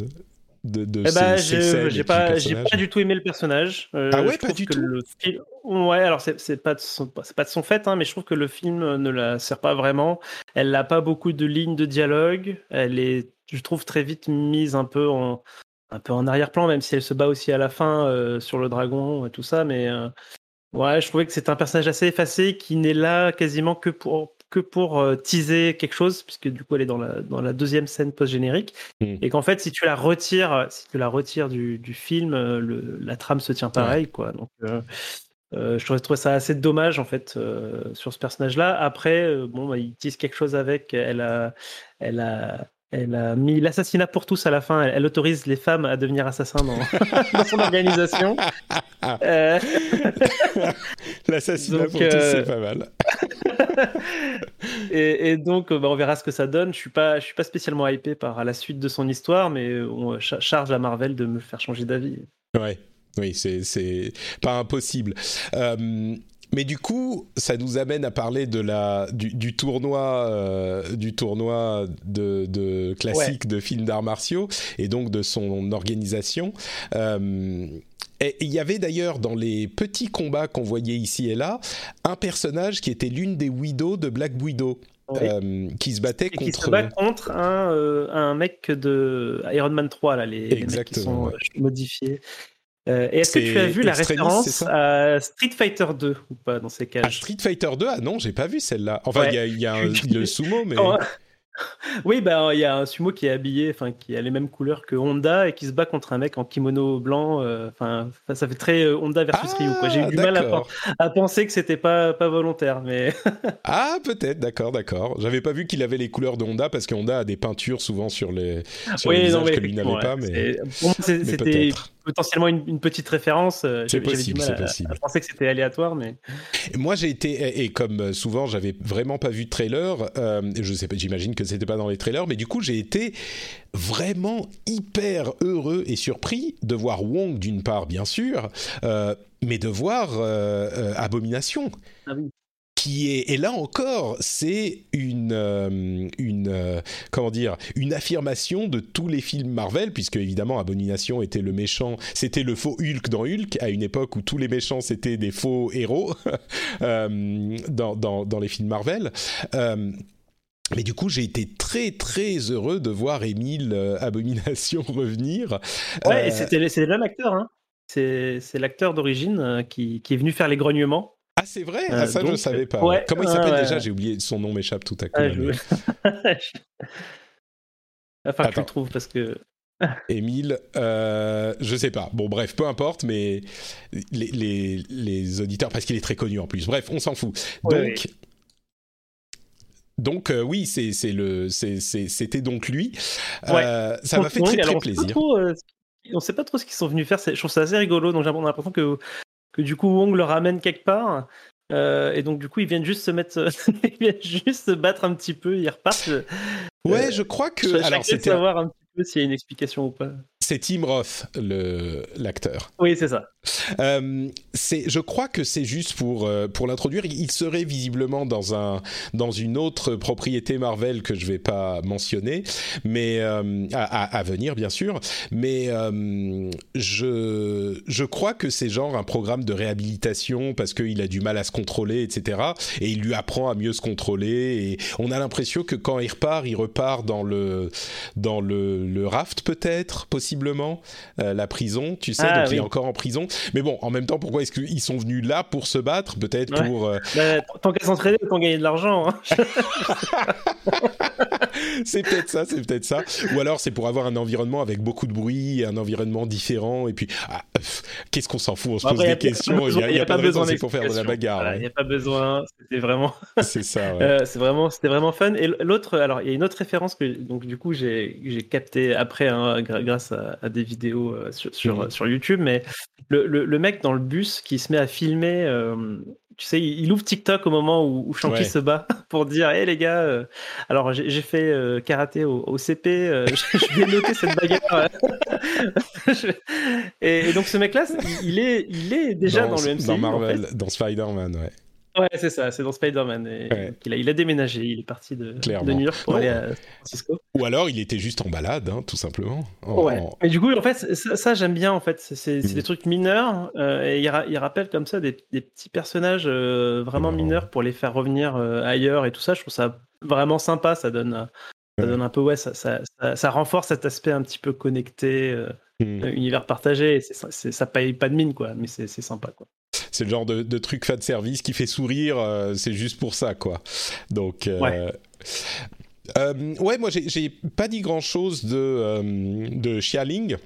de, de eh bah, ces j'ai pas, j'ai pas du tout aimé le personnage. Euh, ah ouais, pas du tout. Le film... Ouais, alors c'est pas de son, c'est pas de son fait, hein, mais je trouve que le film ne la sert pas vraiment. Elle n'a pas beaucoup de lignes de dialogue. Elle est, je trouve, très vite mise un peu en, un peu en arrière-plan, même si elle se bat aussi à la fin euh, sur le dragon et tout ça. Mais euh, ouais, je trouvais que c'est un personnage assez effacé qui n'est là quasiment que pour que pour euh, teaser quelque chose, puisque du coup elle est dans la, dans la deuxième scène post-générique, mmh. et qu'en fait si tu la retires, si tu la retires du, du film, euh, le, la trame se tient pareil, ouais. quoi. Donc euh, euh, je trouvais ça assez dommage en fait euh, sur ce personnage-là. Après, bon, bah, il tease quelque chose avec. Elle a, elle a, elle a mis l'assassinat pour tous à la fin. Elle, elle, autorise les femmes à devenir assassins dans, dans son organisation. euh... l'assassinat pour euh... tous, c'est pas mal. et, et, donc, bah, on verra ce que ça donne. Je suis pas, je suis pas spécialement hypé par la suite de son histoire, mais on charge à Marvel de me faire changer d'avis. Ouais. Oui, c'est pas impossible. Euh, mais du coup, ça nous amène à parler de la du, du tournoi euh, du tournoi de, de classique ouais. de films d'arts martiaux et donc de son organisation. Euh, et il y avait d'ailleurs dans les petits combats qu'on voyait ici et là un personnage qui était l'une des widows de Black Widow. Oui. Euh, qui se battait contre. Qui se bat contre un, euh, un mec de Iron Man 3, là, les, les mecs qui sont ouais. modifiés. Euh, et est-ce que tu as vu la référence à Street Fighter 2 ou pas dans ces cages à Street Fighter 2 Ah non, j'ai pas vu celle-là. Enfin, il ouais. y a, y a un, le sumo, mais. Oui, bah il y a un sumo qui est habillé, enfin qui a les mêmes couleurs que Honda et qui se bat contre un mec en kimono blanc. euh, Enfin, ça fait très euh, Honda versus Ah, Ryu. quoi. J'ai eu du mal à, penser que c'était pas pas volontaire, mais Ah, peut-être, d'accord, d'accord. J'avais pas vu qu'il avait les couleurs de Honda parce que Honda a des peintures souvent sur les sur oui, visage non, mais que lui n'avait pas, mais, c'était. Potentiellement une, une petite référence. euh, C'est possible, c'est à penser que c'était aléatoire, mais Et Moi, j'ai été et, comme souvent, j'avais vraiment pas vu de trailer. euh, je sais pas, j'imagine que c'était pas dans les trailers, mais du coup, j'ai été vraiment hyper heureux et surpris de voir Wong d'une part, bien sûr, euh, mais de voir euh, euh, Abomination. Ah oui. Qui est et là encore, c'est une euh, une euh, comment dire une affirmation de tous les films Marvel, puisque évidemment Abomination était le méchant, c'était le faux Hulk dans Hulk à une époque où tous les méchants c'était des faux héros euh, dans, dans dans les films Marvel. Mais du coup, j'ai été très très heureux de voir Émile Abomination revenir. ouais, et c'était c'est le même acteur. Hein. C'est c'est l'acteur d'origine qui, qui est venu faire les grognements. Ah, c'est vrai, Euh, ah, ça je ne savais pas. ouais, Comment il s'appelle déjà? J'ai oublié son nom, m'échappe tout à coup. Ah, je- Enfin, que Attends. le trouves parce que Émile, euh, je sais pas. Bon, bref, peu importe, mais les, les, les auditeurs, parce qu'il est très connu en plus. Bref, on s'en fout. Ouais, Donc, donc euh, oui, c'est le, c'était donc lui. Euh, ça m'a fait très très plaisir. trop, euh, on sait pas trop ce qu'ils sont venus faire. Je trouve ça assez rigolo. Donc j'ai l'impression que que du coup Wong le ramène quelque part. euh, et donc du coup ils viennent juste se mettre, ils viennent juste se battre un petit peu, ils repartent. Ouais, Euh, je crois que alors c'était savoir un petit peu s'il y a une explication ou pas. C'est Tim Roth l'acteur. Oui, c'est ça. Euh, je crois que c'est juste pour euh, pour l'introduire. Il serait visiblement dans un dans une autre propriété Marvel que je vais pas mentionner, mais euh, à, à- venir bien sûr. Mais je je crois que c'est genre un programme de réhabilitation parce qu'il a du mal à se contrôler, etc. Et il lui apprend à mieux se contrôler. Et on a l'impression que quand il repart, il repart dans le dans le, le raft peut-être, euh, la prison. Tu sais, Ah, donc il est oui. encore en prison. Mais bon, en même temps, pourquoi est-ce qu'ils sont venus là pour se battre Peut-être Ouais. pour. euh, Bah, tant qu'à s'entraîner, autant gagner de l'argent. hein. c'est peut-être ça, c'est peut-être ça. Ou alors c'est pour avoir un environnement avec beaucoup de bruit, un environnement différent. Et puis, ah, qu'est-ce qu'on s'en fout? On se pose Après, y a des questions. Il n'y a, y a pas de raison, c'est pour faire de la bagarre. Voilà, Il ouais. n'y a pas besoin. C'était vraiment. C'est ça. ouais. Euh, c'est vraiment, c'était vraiment fun. Et l'autre, alors il y a une autre référence que donc du coup j'ai capté après hein, grâce à, à des vidéos euh, sur sur, Mhm. sur YouTube, mais le, le, le mec dans le bus qui se met à filmer. euh, tu sais, il ouvre TikTok au moment où, où Shanky Ouais. se bat pour dire Hé les gars, euh, alors j'ai fait euh, karaté au, au CP, euh, je, vais noter cette bagarre. Et, et donc ce mec-là, il, est, il est déjà dans, le MCU. dans en fait. Marvel, dans Spider-Man, ouais. Ouais, c'est ça, c'est dans Spider-Man. Ouais. il, a, il a déménagé, il est parti de, de New York pour Non. aller à San Francisco. Ou alors il était juste en balade, hein, tout simplement. En- Ouais. Et du coup, en fait, ça, ça, j'aime bien. En fait, c'est des trucs mineurs euh, et il, ra- il rappelle comme ça des, des petits personnages euh, vraiment Oh. mineurs pour les faire revenir euh, ailleurs et tout ça. Je trouve ça vraiment sympa. Ça donne, ça donne un peu, ouais, ça, ça, ça, ça renforce cet aspect un petit peu connecté, euh, euh, univers partagé. C'est- c'est- ça paye pas de mine, quoi, mais c'est sympa, quoi. C'est le genre de, de truc fan service qui fait sourire. euh, c'est juste pour ça, quoi. Donc. euh, Ouais. euh, ouais, moi j'ai pas dit grand chose de de Xialing.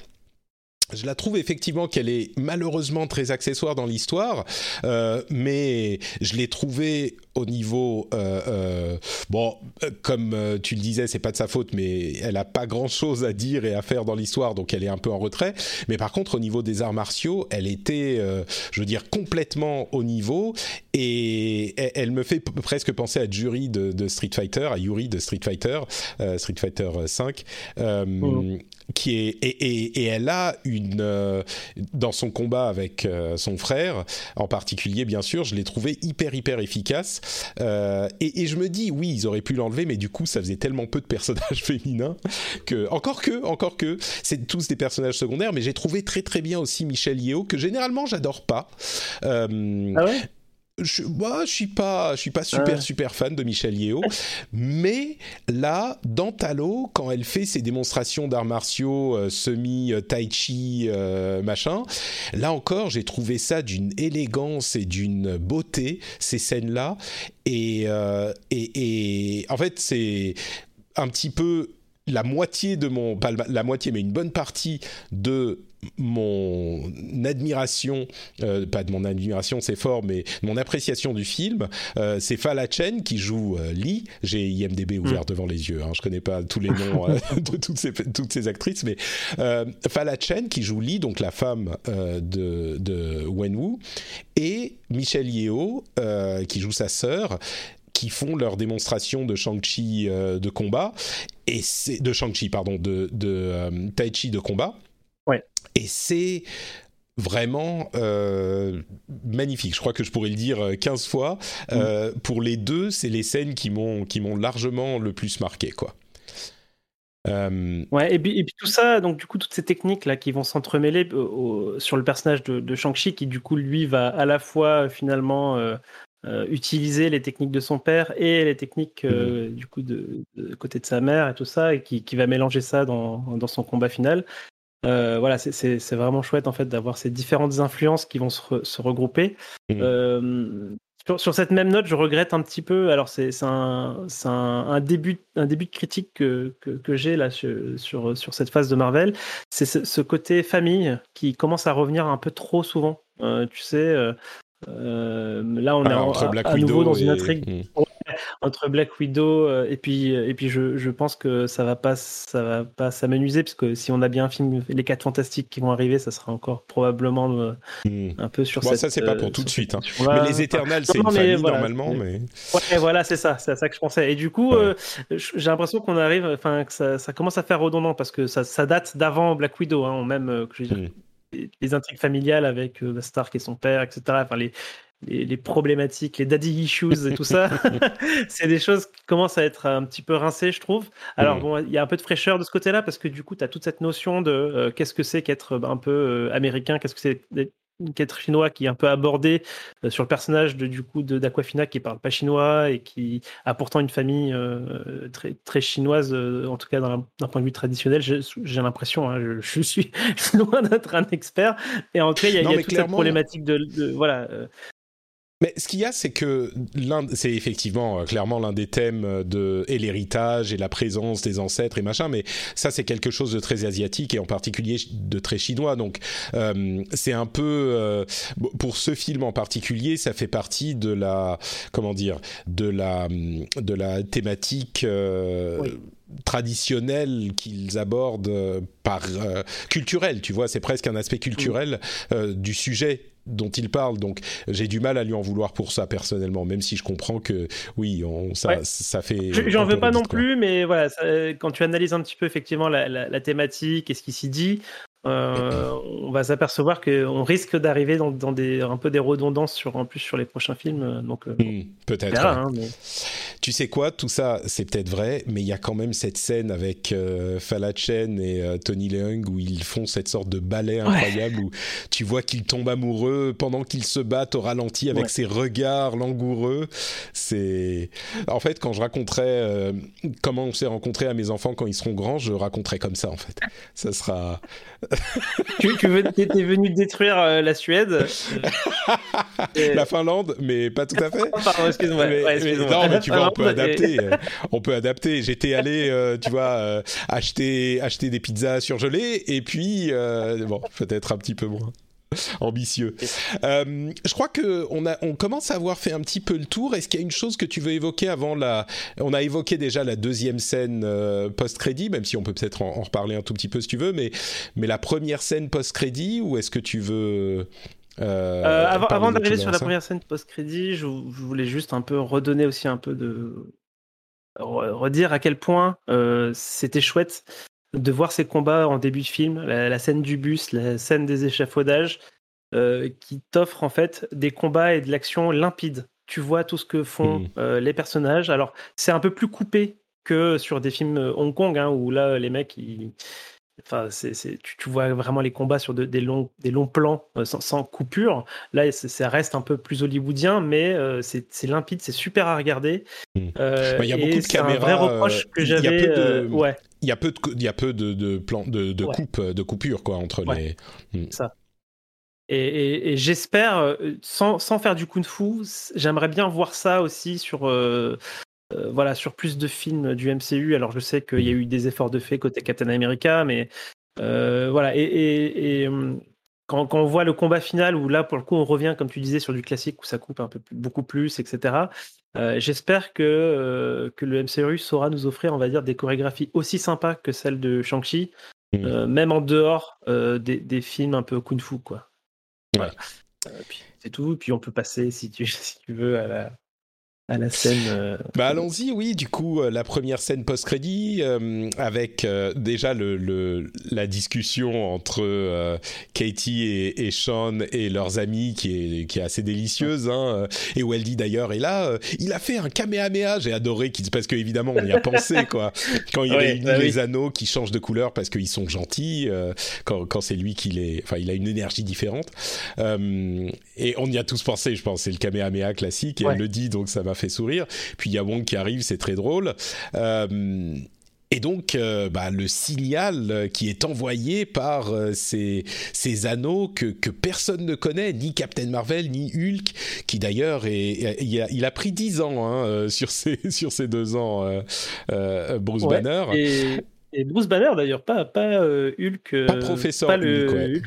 Je la trouve effectivement qu'elle est malheureusement très accessoire dans l'histoire, euh, mais je l'ai trouvée au niveau euh, euh, bon, euh, comme euh, tu le disais, c'est pas de sa faute, mais elle a pas grand chose à dire et à faire dans l'histoire, donc elle est un peu en retrait. Mais par contre, au niveau des arts martiaux, elle était, euh, je veux dire, complètement au niveau et elle, me fait presque penser à Jury de, Street Fighter, à Yuri de Street Fighter, Street Fighter 5, euh, Mhm. Qui est et, elle a une euh, dans son combat avec euh, son frère, en particulier, bien sûr, je l'ai trouvé hyper hyper efficace. Euh, et, je me dis, oui, ils auraient pu l'enlever, mais du coup, ça faisait tellement peu de personnages féminins que, encore que, encore que, c'est tous des personnages secondaires, mais j'ai trouvé très très bien aussi Michel Yeo, que généralement j'adore pas. Ah ouais? Je, moi, je suis pas, je suis pas super super fan de Michel Yeo, mais là, dans Talo, quand elle fait ses démonstrations d'arts martiaux euh, semi euh, tai chi euh, machin, là encore, j'ai trouvé ça d'une élégance et d'une beauté ces scènes-là, et, euh, et et en fait c'est un petit peu la moitié de mon, pas la moitié, mais une bonne partie de mon admiration, euh, pas de mon admiration, c'est fort, mais mon appréciation du film, euh, c'est Fala Chen qui joue euh, Lee. J'ai IMDb ouvert mm. devant les yeux, hein, je connais pas tous les noms de toutes ces, toutes ces actrices, mais Fala Chen qui joue Lee, donc la femme de, de Wenwu, et Michelle Yeo qui joue sa sœur qui font leur démonstration de Shang-Chi de combat et c'est de Shang-Chi pardon de, de Tai Chi de combat ouais et c'est vraiment euh, magnifique. Je crois que je pourrais le dire 15 fois. Euh, pour les deux, c'est les scènes qui m'ont qui m'ont largement le plus marqué, quoi. Euh, ouais, et puis, et puis, tout ça, donc du coup, toutes ces techniques là qui vont s'entremêler sur le personnage de, de Shang-Chi, qui du coup, lui, va à la fois finalement utiliser les techniques de son père et les techniques mm. du coup de, côté de sa mère et tout ça, et qui, qui va mélanger ça dans, dans son combat final. Euh, voilà, c'est vraiment chouette en fait d'avoir ces différentes influences qui vont se, regrouper. Mmh. Euh, sur, cette même note, je regrette un petit peu. Alors c'est un, un, un, début un début de critique que, que, j'ai là sur, sur, cette phase de Marvel, c'est ce, côté famille qui commence à revenir un peu trop souvent. Euh, tu sais, là on est à, nouveau dans une intrigue. Mmh entre Black Widow euh, et puis euh, et puis je, je, pense que ça va pas ça va pas s'amenuiser parce que si on a bien un film les quatre fantastiques qui vont arriver ça sera encore probablement euh, hmm. un peu sur bon, ça c'est pas pour tout de suite hein. mais les éternels c'est une famille normalement mais ouais voilà c'est ça c'est à ça que je pensais et du coup j'ai l'impression qu'on arrive enfin que ça, ça, commence à faire redondant parce que ça, ça date d'avant Black Widow hein, même que je hmm. Les, intrigues familiales avec Stark et son père etc enfin les les, problématiques, les daddy issues et tout ça, c'est des choses qui commencent à être un petit peu rincées, je trouve. Alors, bon, il y a un peu de fraîcheur de ce côté-là, parce que du coup, tu as toute cette notion de euh, qu'est-ce que c'est qu'être un peu euh, américain, qu'est-ce que c'est qu'être chinois qui est un peu abordé euh, sur le personnage de, du coup d'Aquafina qui parle pas chinois et qui a pourtant une famille très très chinoise en tout cas d'un point de vue traditionnel. J'ai l'impression hein, je, suis loin d'être un expert. Et en tout cas il y a, y a toute cette problématique de, de voilà mais ce qu'il y a, c'est que c'est effectivement euh, clairement l'un des thèmes euh, de et l'héritage et la présence des ancêtres et machin. Mais ça, c'est quelque chose de très asiatique et en particulier de très chinois. Donc, euh, c'est un peu pour ce film en particulier, ça fait partie de la comment dire de la de la thématique. traditionnelle qu'ils abordent par culturel, tu vois, c'est presque un aspect culturel du sujet dont il parle. Donc j'ai du mal à lui en vouloir pour ça personnellement, même si je comprends que oui, on, ça, ça fait. J'en veux pas non plus, mais voilà, quand tu analyses un petit peu effectivement la, la thématique et ce qui s'y dit, euh, on va s'apercevoir qu'on risque d'arriver dans, des, un peu des redondances sur, en plus sur les prochains films. Euh, donc, euh, hmm, peut-être. Hein, tu sais quoi, tout ça, c'est peut-être vrai, mais il y a quand même cette scène avec euh, Falachen et Tony Leung où ils font cette sorte de ballet incroyable où tu vois qu'ils tombent amoureux pendant qu'ils se battent au ralenti avec ses regards langoureux. C'est en fait quand je raconterai comment on s'est rencontrés à mes enfants quand ils seront grands, je raconterai comme ça en fait. Ça sera tu, tu étais venu détruire euh, la Suède. La Finlande, mais pas tout à fait. Pardon, excuse-moi. non, mais tu vois, on peut adapter. Euh, on peut adapter. J'étais allé, euh, tu vois, acheter, acheter des pizzas surgelées et puis, bon, peut-être un petit peu moins. ambitieux. Euh, je crois que on a, on commence à avoir fait un petit peu le tour. Est-ce qu'il y a une chose que tu veux évoquer avant la On a évoqué déjà la deuxième scène euh, post-crédit, même si on peut peut-être en, reparler un tout petit peu si tu veux, mais mais la première scène post-crédit ou est-ce que tu veux euh, avant, avant d'arriver sur la première scène post-crédit, je, voulais juste un peu redonner aussi un peu de redire à quel point c'était chouette de voir ces combats en début de film, la, scène du bus, la scène des échafaudages, euh, qui t'offrent en fait des combats et de l'action limpides. Tu vois tout ce que font hmm. euh, les personnages. Alors, c'est un peu plus coupé que sur des films euh, Hong Kong, hein, où là, les mecs, Enfin, c'est, tu, vois vraiment les combats sur des, longs, des longs plans sans, coupure. Là, ça reste un peu plus hollywoodien, mais c'est, limpide, c'est super à regarder. Hmm. Il y a beaucoup de caméras. Un vrai reproche que j'avais. ouais il y a peu de il y a peu de de plans de, de coupes de coupures quoi entre les hmm. ça et, et, j'espère sans, sans, faire du kung fu j'aimerais bien voir ça aussi sur euh, voilà, sur plus de films du MCU. Alors je sais qu'il y a eu des efforts de fait côté Captain America, mais voilà. Et, quand, on voit le combat final, où là pour le coup on revient, comme tu disais, sur du classique où ça coupe un peu beaucoup plus, etc. J'espère que, que le MCU saura nous offrir, on va dire, des chorégraphies aussi sympas que celles de Shang-Chi, mmh. même en dehors des, films un peu kung-fu, quoi. Voilà. c'est tout. Puis on peut passer, si tu, si tu veux, à la, à la scène. Euh, bah allons-y, oui. Du coup, euh, la première scène post-crédit euh, avec déjà le, la discussion entre Katie et, et, Sean et leurs amis qui est, qui est assez délicieuse. Hein, et où elle dit d'ailleurs, et là, il a fait un kamehameha. J'ai adoré parce que évidemment on y a pensé quoi. Quand il réunit bah les anneaux qui changent de couleur parce qu'ils sont gentils. quand, quand c'est lui qui les, enfin, il a une énergie différente. et on y a tous pensé, je pense. C'est le kamehameha classique et elle le dit, donc ça m'a fait sourire. Puis il y a Wong qui arrive, c'est très drôle. Euh, et donc, euh, bah, le signal qui est envoyé par euh, ces, ces, anneaux que, que, personne ne connaît, ni Captain Marvel, ni Hulk, qui d'ailleurs est, il, a, pris 10 ans hein, sur, ces, sur ces deux ans, Bruce Banner. Et, Bruce Banner d'ailleurs, pas, pas Hulk. Pas professeur pas le, Ouais,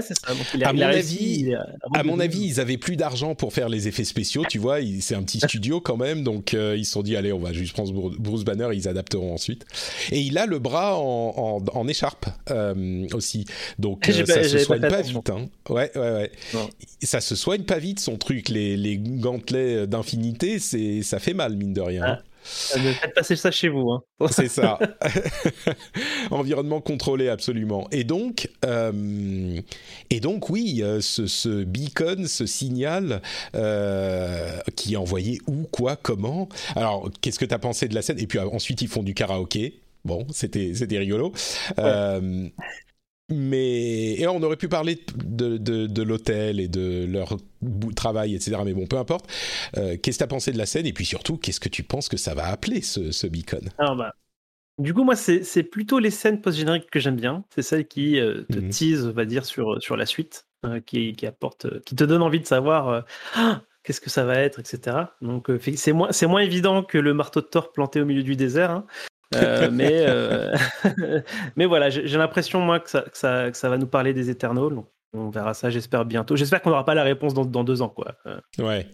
c'est ça. à, mon avis, à mon avis, ils avaient plus d'argent pour faire les effets spéciaux, tu vois. C'est un petit studio quand même, donc euh, ils se sont dit allez, on va juste prendre Bruce Banner, ils adapteront ensuite. Et il a le bras en, en, écharpe euh, aussi, donc euh, ça se soigne pas, vite. Hein. Ouais, ouais, ouais. Ça se soigne pas vite son truc. Les, les gantelets d'infinité, c'est ça fait mal mine de rien. Hein. Faites passer ça chez vous. Hein. C'est ça. Environnement contrôlé, absolument. Et donc, euh, et donc oui, euh, ce, ce, beacon, ce signal euh, qui est envoyé où, quoi, comment? Alors, qu'est-ce que tu as pensé de la scène? Et puis ensuite, ils font du karaoké. Bon, c'était c'était rigolo. Mais et on aurait pu parler de, de, l'hôtel et de leur travail, etc. Mais bon, peu importe. Euh, qu'est-ce que tu as pensé de la scène? Et puis surtout, qu'est-ce que tu penses que ça va appeler ce, ce beacon? Alors bah, Du coup, moi, c'est plutôt les scènes post-génériques que j'aime bien. C'est celles qui euh, te mhm. teasent, on va dire, sur, sur la suite, euh, qui, qui, apporte, qui te donne envie de savoir ah, qu'est-ce que ça va être, etc. Donc, c'est moins, moins évident que le marteau de Thor planté au milieu du désert. Hein. Euh, mais, euh, mais voilà, j'ai l'impression, moi, que ça, que, ça, que ça, va nous parler des Eternals. On verra ça, j'espère bientôt. J'espère qu'on n'aura pas la réponse dans, dans, deux ans, quoi. Euh, ouais.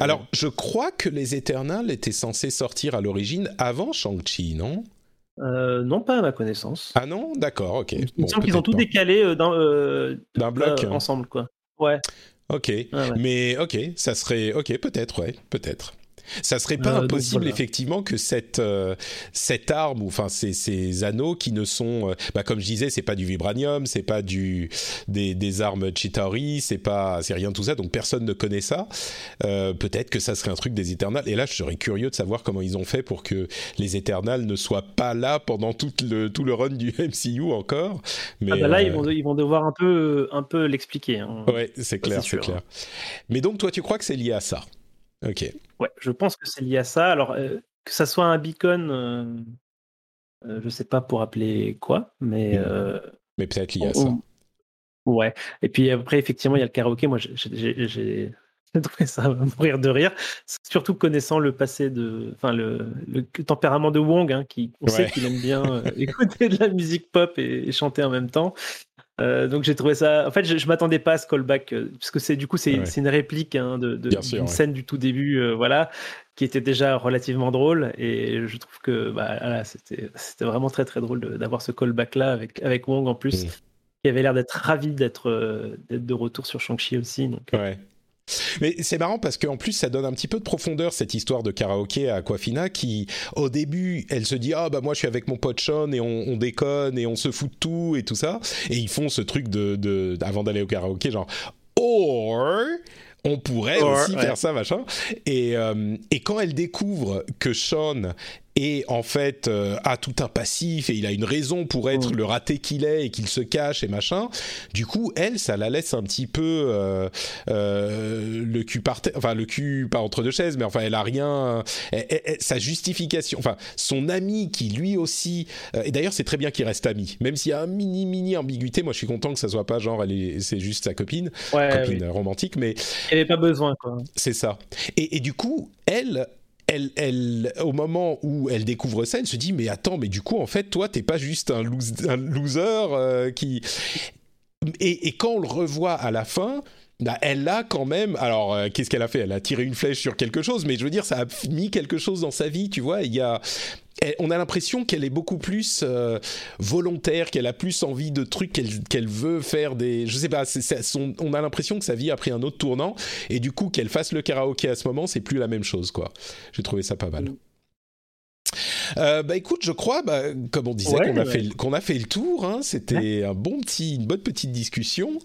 Alors, je crois que les Eternals étaient censés sortir à l'origine avant Shang-Chi, non? Non, pas à ma connaissance. Ah non? D'accord, ok. Il me semble qu'ils ont tout décalé d'un bloc ensemble, quoi. Ouais. Ok, mais ok, ça serait ok, peut-être, ouais, peut-être. Ça serait pas euh, impossible effectivement que cette euh, cette arme ou enfin ces, ces anneaux qui ne sont euh, bah, comme je disais c'est pas du vibranium c'est pas du des, des armes Chitauri c'est pas c'est rien de tout ça donc personne ne connaît ça. Peut-être que ça serait un truc des Eternals. Et là je serais curieux de savoir comment ils ont fait pour que les Eternals ne soient pas là pendant tout le tout le run du MCU encore. Mais ah bah là ils vont ils vont devoir un peu un peu l'expliquer hein. ouais c'est clair c'est clair. mais donc toi tu crois que c'est lié à ça? Ok. Ouais, je pense que c'est lié à ça. Alors, euh, que ça soit un beacon, euh, euh, je sais pas pour appeler quoi, mais. Mais peut-être lié à ça. Ouais. Et puis après, effectivement, il y a le karaoké. Moi, j'ai trouvé ça mourir de rire. Surtout connaissant le passé de. Enfin, le, le tempérament de Wong, hein, qui, on sait qu'il aime bien écouter de la musique pop et, chanter en même temps. Euh, donc j'ai trouvé ça. En fait, je, je m'attendais pas à ce callback euh, parce que c'est du coup c'est une réplique hein, de, d'une scène du tout début, euh, voilà, qui était déjà relativement drôle et je trouve que bah, c'était c'était vraiment très très drôle d'avoir ce callback là avec avec Wong en plus, mm. qui avait l'air d'être ravi d'être d'être de retour sur Shang-Chi aussi. Donc, ouais. Mais c'est marrant parce qu'en plus ça donne un petit peu de profondeur cette histoire de karaoké à Aquafina qui au début elle se dit ah bah moi je suis avec mon pote Sean et on, déconne et on se fout de tout et tout ça. Et ils font ce truc de, de avant d'aller au karaoké genre or on pourrait aussi faire ça machin. Et, euh, et quand elle découvre que Sean et en fait euh, a tout un passif et il a une raison pour être mm. le raté qu'il est et qu'il se cache et machin. Du coup, elle, ça la laisse un petit peu euh, euh, le cul par terre, enfin le cul pas entre deux chaises, mais enfin elle a rien. sa justification, enfin son ami qui lui aussi. et d'ailleurs, c'est très bien qu'il reste ami, même s'il y a un mini mini ambiguïté. Moi, je suis content que ça soit pas genre elle est, c'est juste sa copine, copine romantique, mais n'y avait pas besoin quoi. C'est ça. Et, et du coup, elle elle, au moment où elle découvre ça, elle se dit mais attends, mais du coup en fait toi t'es pas juste un, loser qui et, et, quand on le revoit à la fin, bah, elle a quand même. Alors, euh, qu'est-ce qu'elle a fait? Elle a tiré une flèche sur quelque chose, mais je veux dire, ça a mis quelque chose dans sa vie, tu vois. Il y a. on a l'impression qu'elle est beaucoup plus euh, volontaire, qu'elle a plus envie de trucs, qu'elle veut faire des. Je sais pas, on a l'impression que sa vie a pris un autre tournant, et du coup, qu'elle fasse le karaoké à ce moment, c'est plus la même chose, quoi. J'ai trouvé ça pas mal. Euh, bah écoute, je crois, bah, comme on disait, qu'on a, fait, qu'on a fait le tour. Hein, C'était un bon petit, une bonne petite discussion.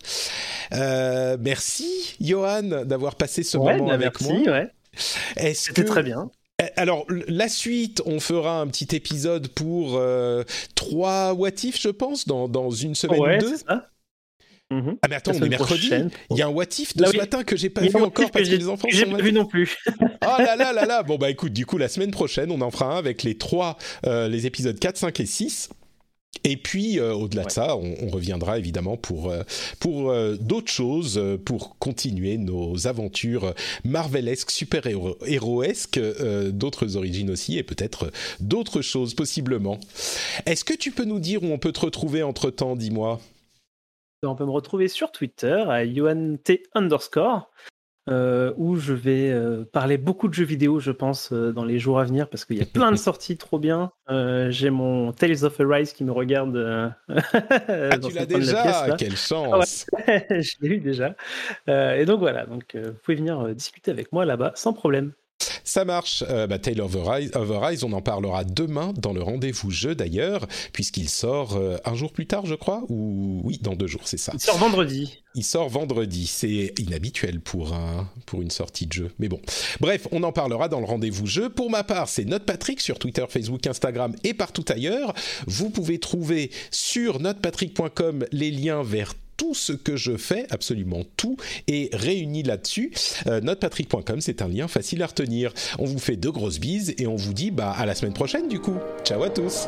Euh, merci, Johan, d'avoir passé ce moment bah, avec merci, moi. C'était très bien. Eh, alors, la suite, on fera un petit épisode pour euh, trois What If, je pense, dans, dans une semaine ou deux. Ça. Mhm. Ah mais attends, on est mercredi. Il y a un what if de ce matin que j'ai pas vu encore parce que, les enfants sont pas vu non plus. oh là là là là. Bon bah écoute, du coup la semaine prochaine, on en fera un avec les trois, euh, les épisodes 4, 5 et 6. Et puis euh, au-delà de ça, on, reviendra évidemment pour euh, pour d'autres choses, pour continuer nos aventures marvelesques, super héroesques, d'autres origines aussi, et peut-être d'autres choses possiblement. Est-ce que tu peux nous dire où on peut te retrouver entre temps, dis-moi? On peut me retrouver sur Twitter à UNT underscore, euh, où je vais euh, parler beaucoup de jeux vidéo, je pense, euh, dans les jours à venir, parce qu'il y a plein de sorties trop bien. J'ai mon Tales of Arise qui me regarde. ah, tu l'as déjà Quelle chance Je l'ai eu déjà. et donc voilà, donc, vous pouvez venir discuter avec moi là-bas sans problème. Ça marche. Euh, bah, Taylor of on en parlera demain dans le rendez-vous jeu d'ailleurs, puisqu'il sort euh, un jour plus tard, je crois, ou oui, dans deux jours, c'est ça. Il sort vendredi. Il sort vendredi. C'est inhabituel pour un pour une sortie de jeu, mais bon. Bref, on en parlera dans le rendez-vous jeu. Pour ma part, c'est Note Patrick sur Twitter, Facebook, Instagram et partout ailleurs. Vous pouvez trouver sur notepatrick.com les liens vers tout ce que je fais, absolument tout, est réuni là-dessus. Euh, c'est un lien facile à retenir. On vous fait de grosses bises et on vous dit bah, à la semaine prochaine du coup. Ciao à tous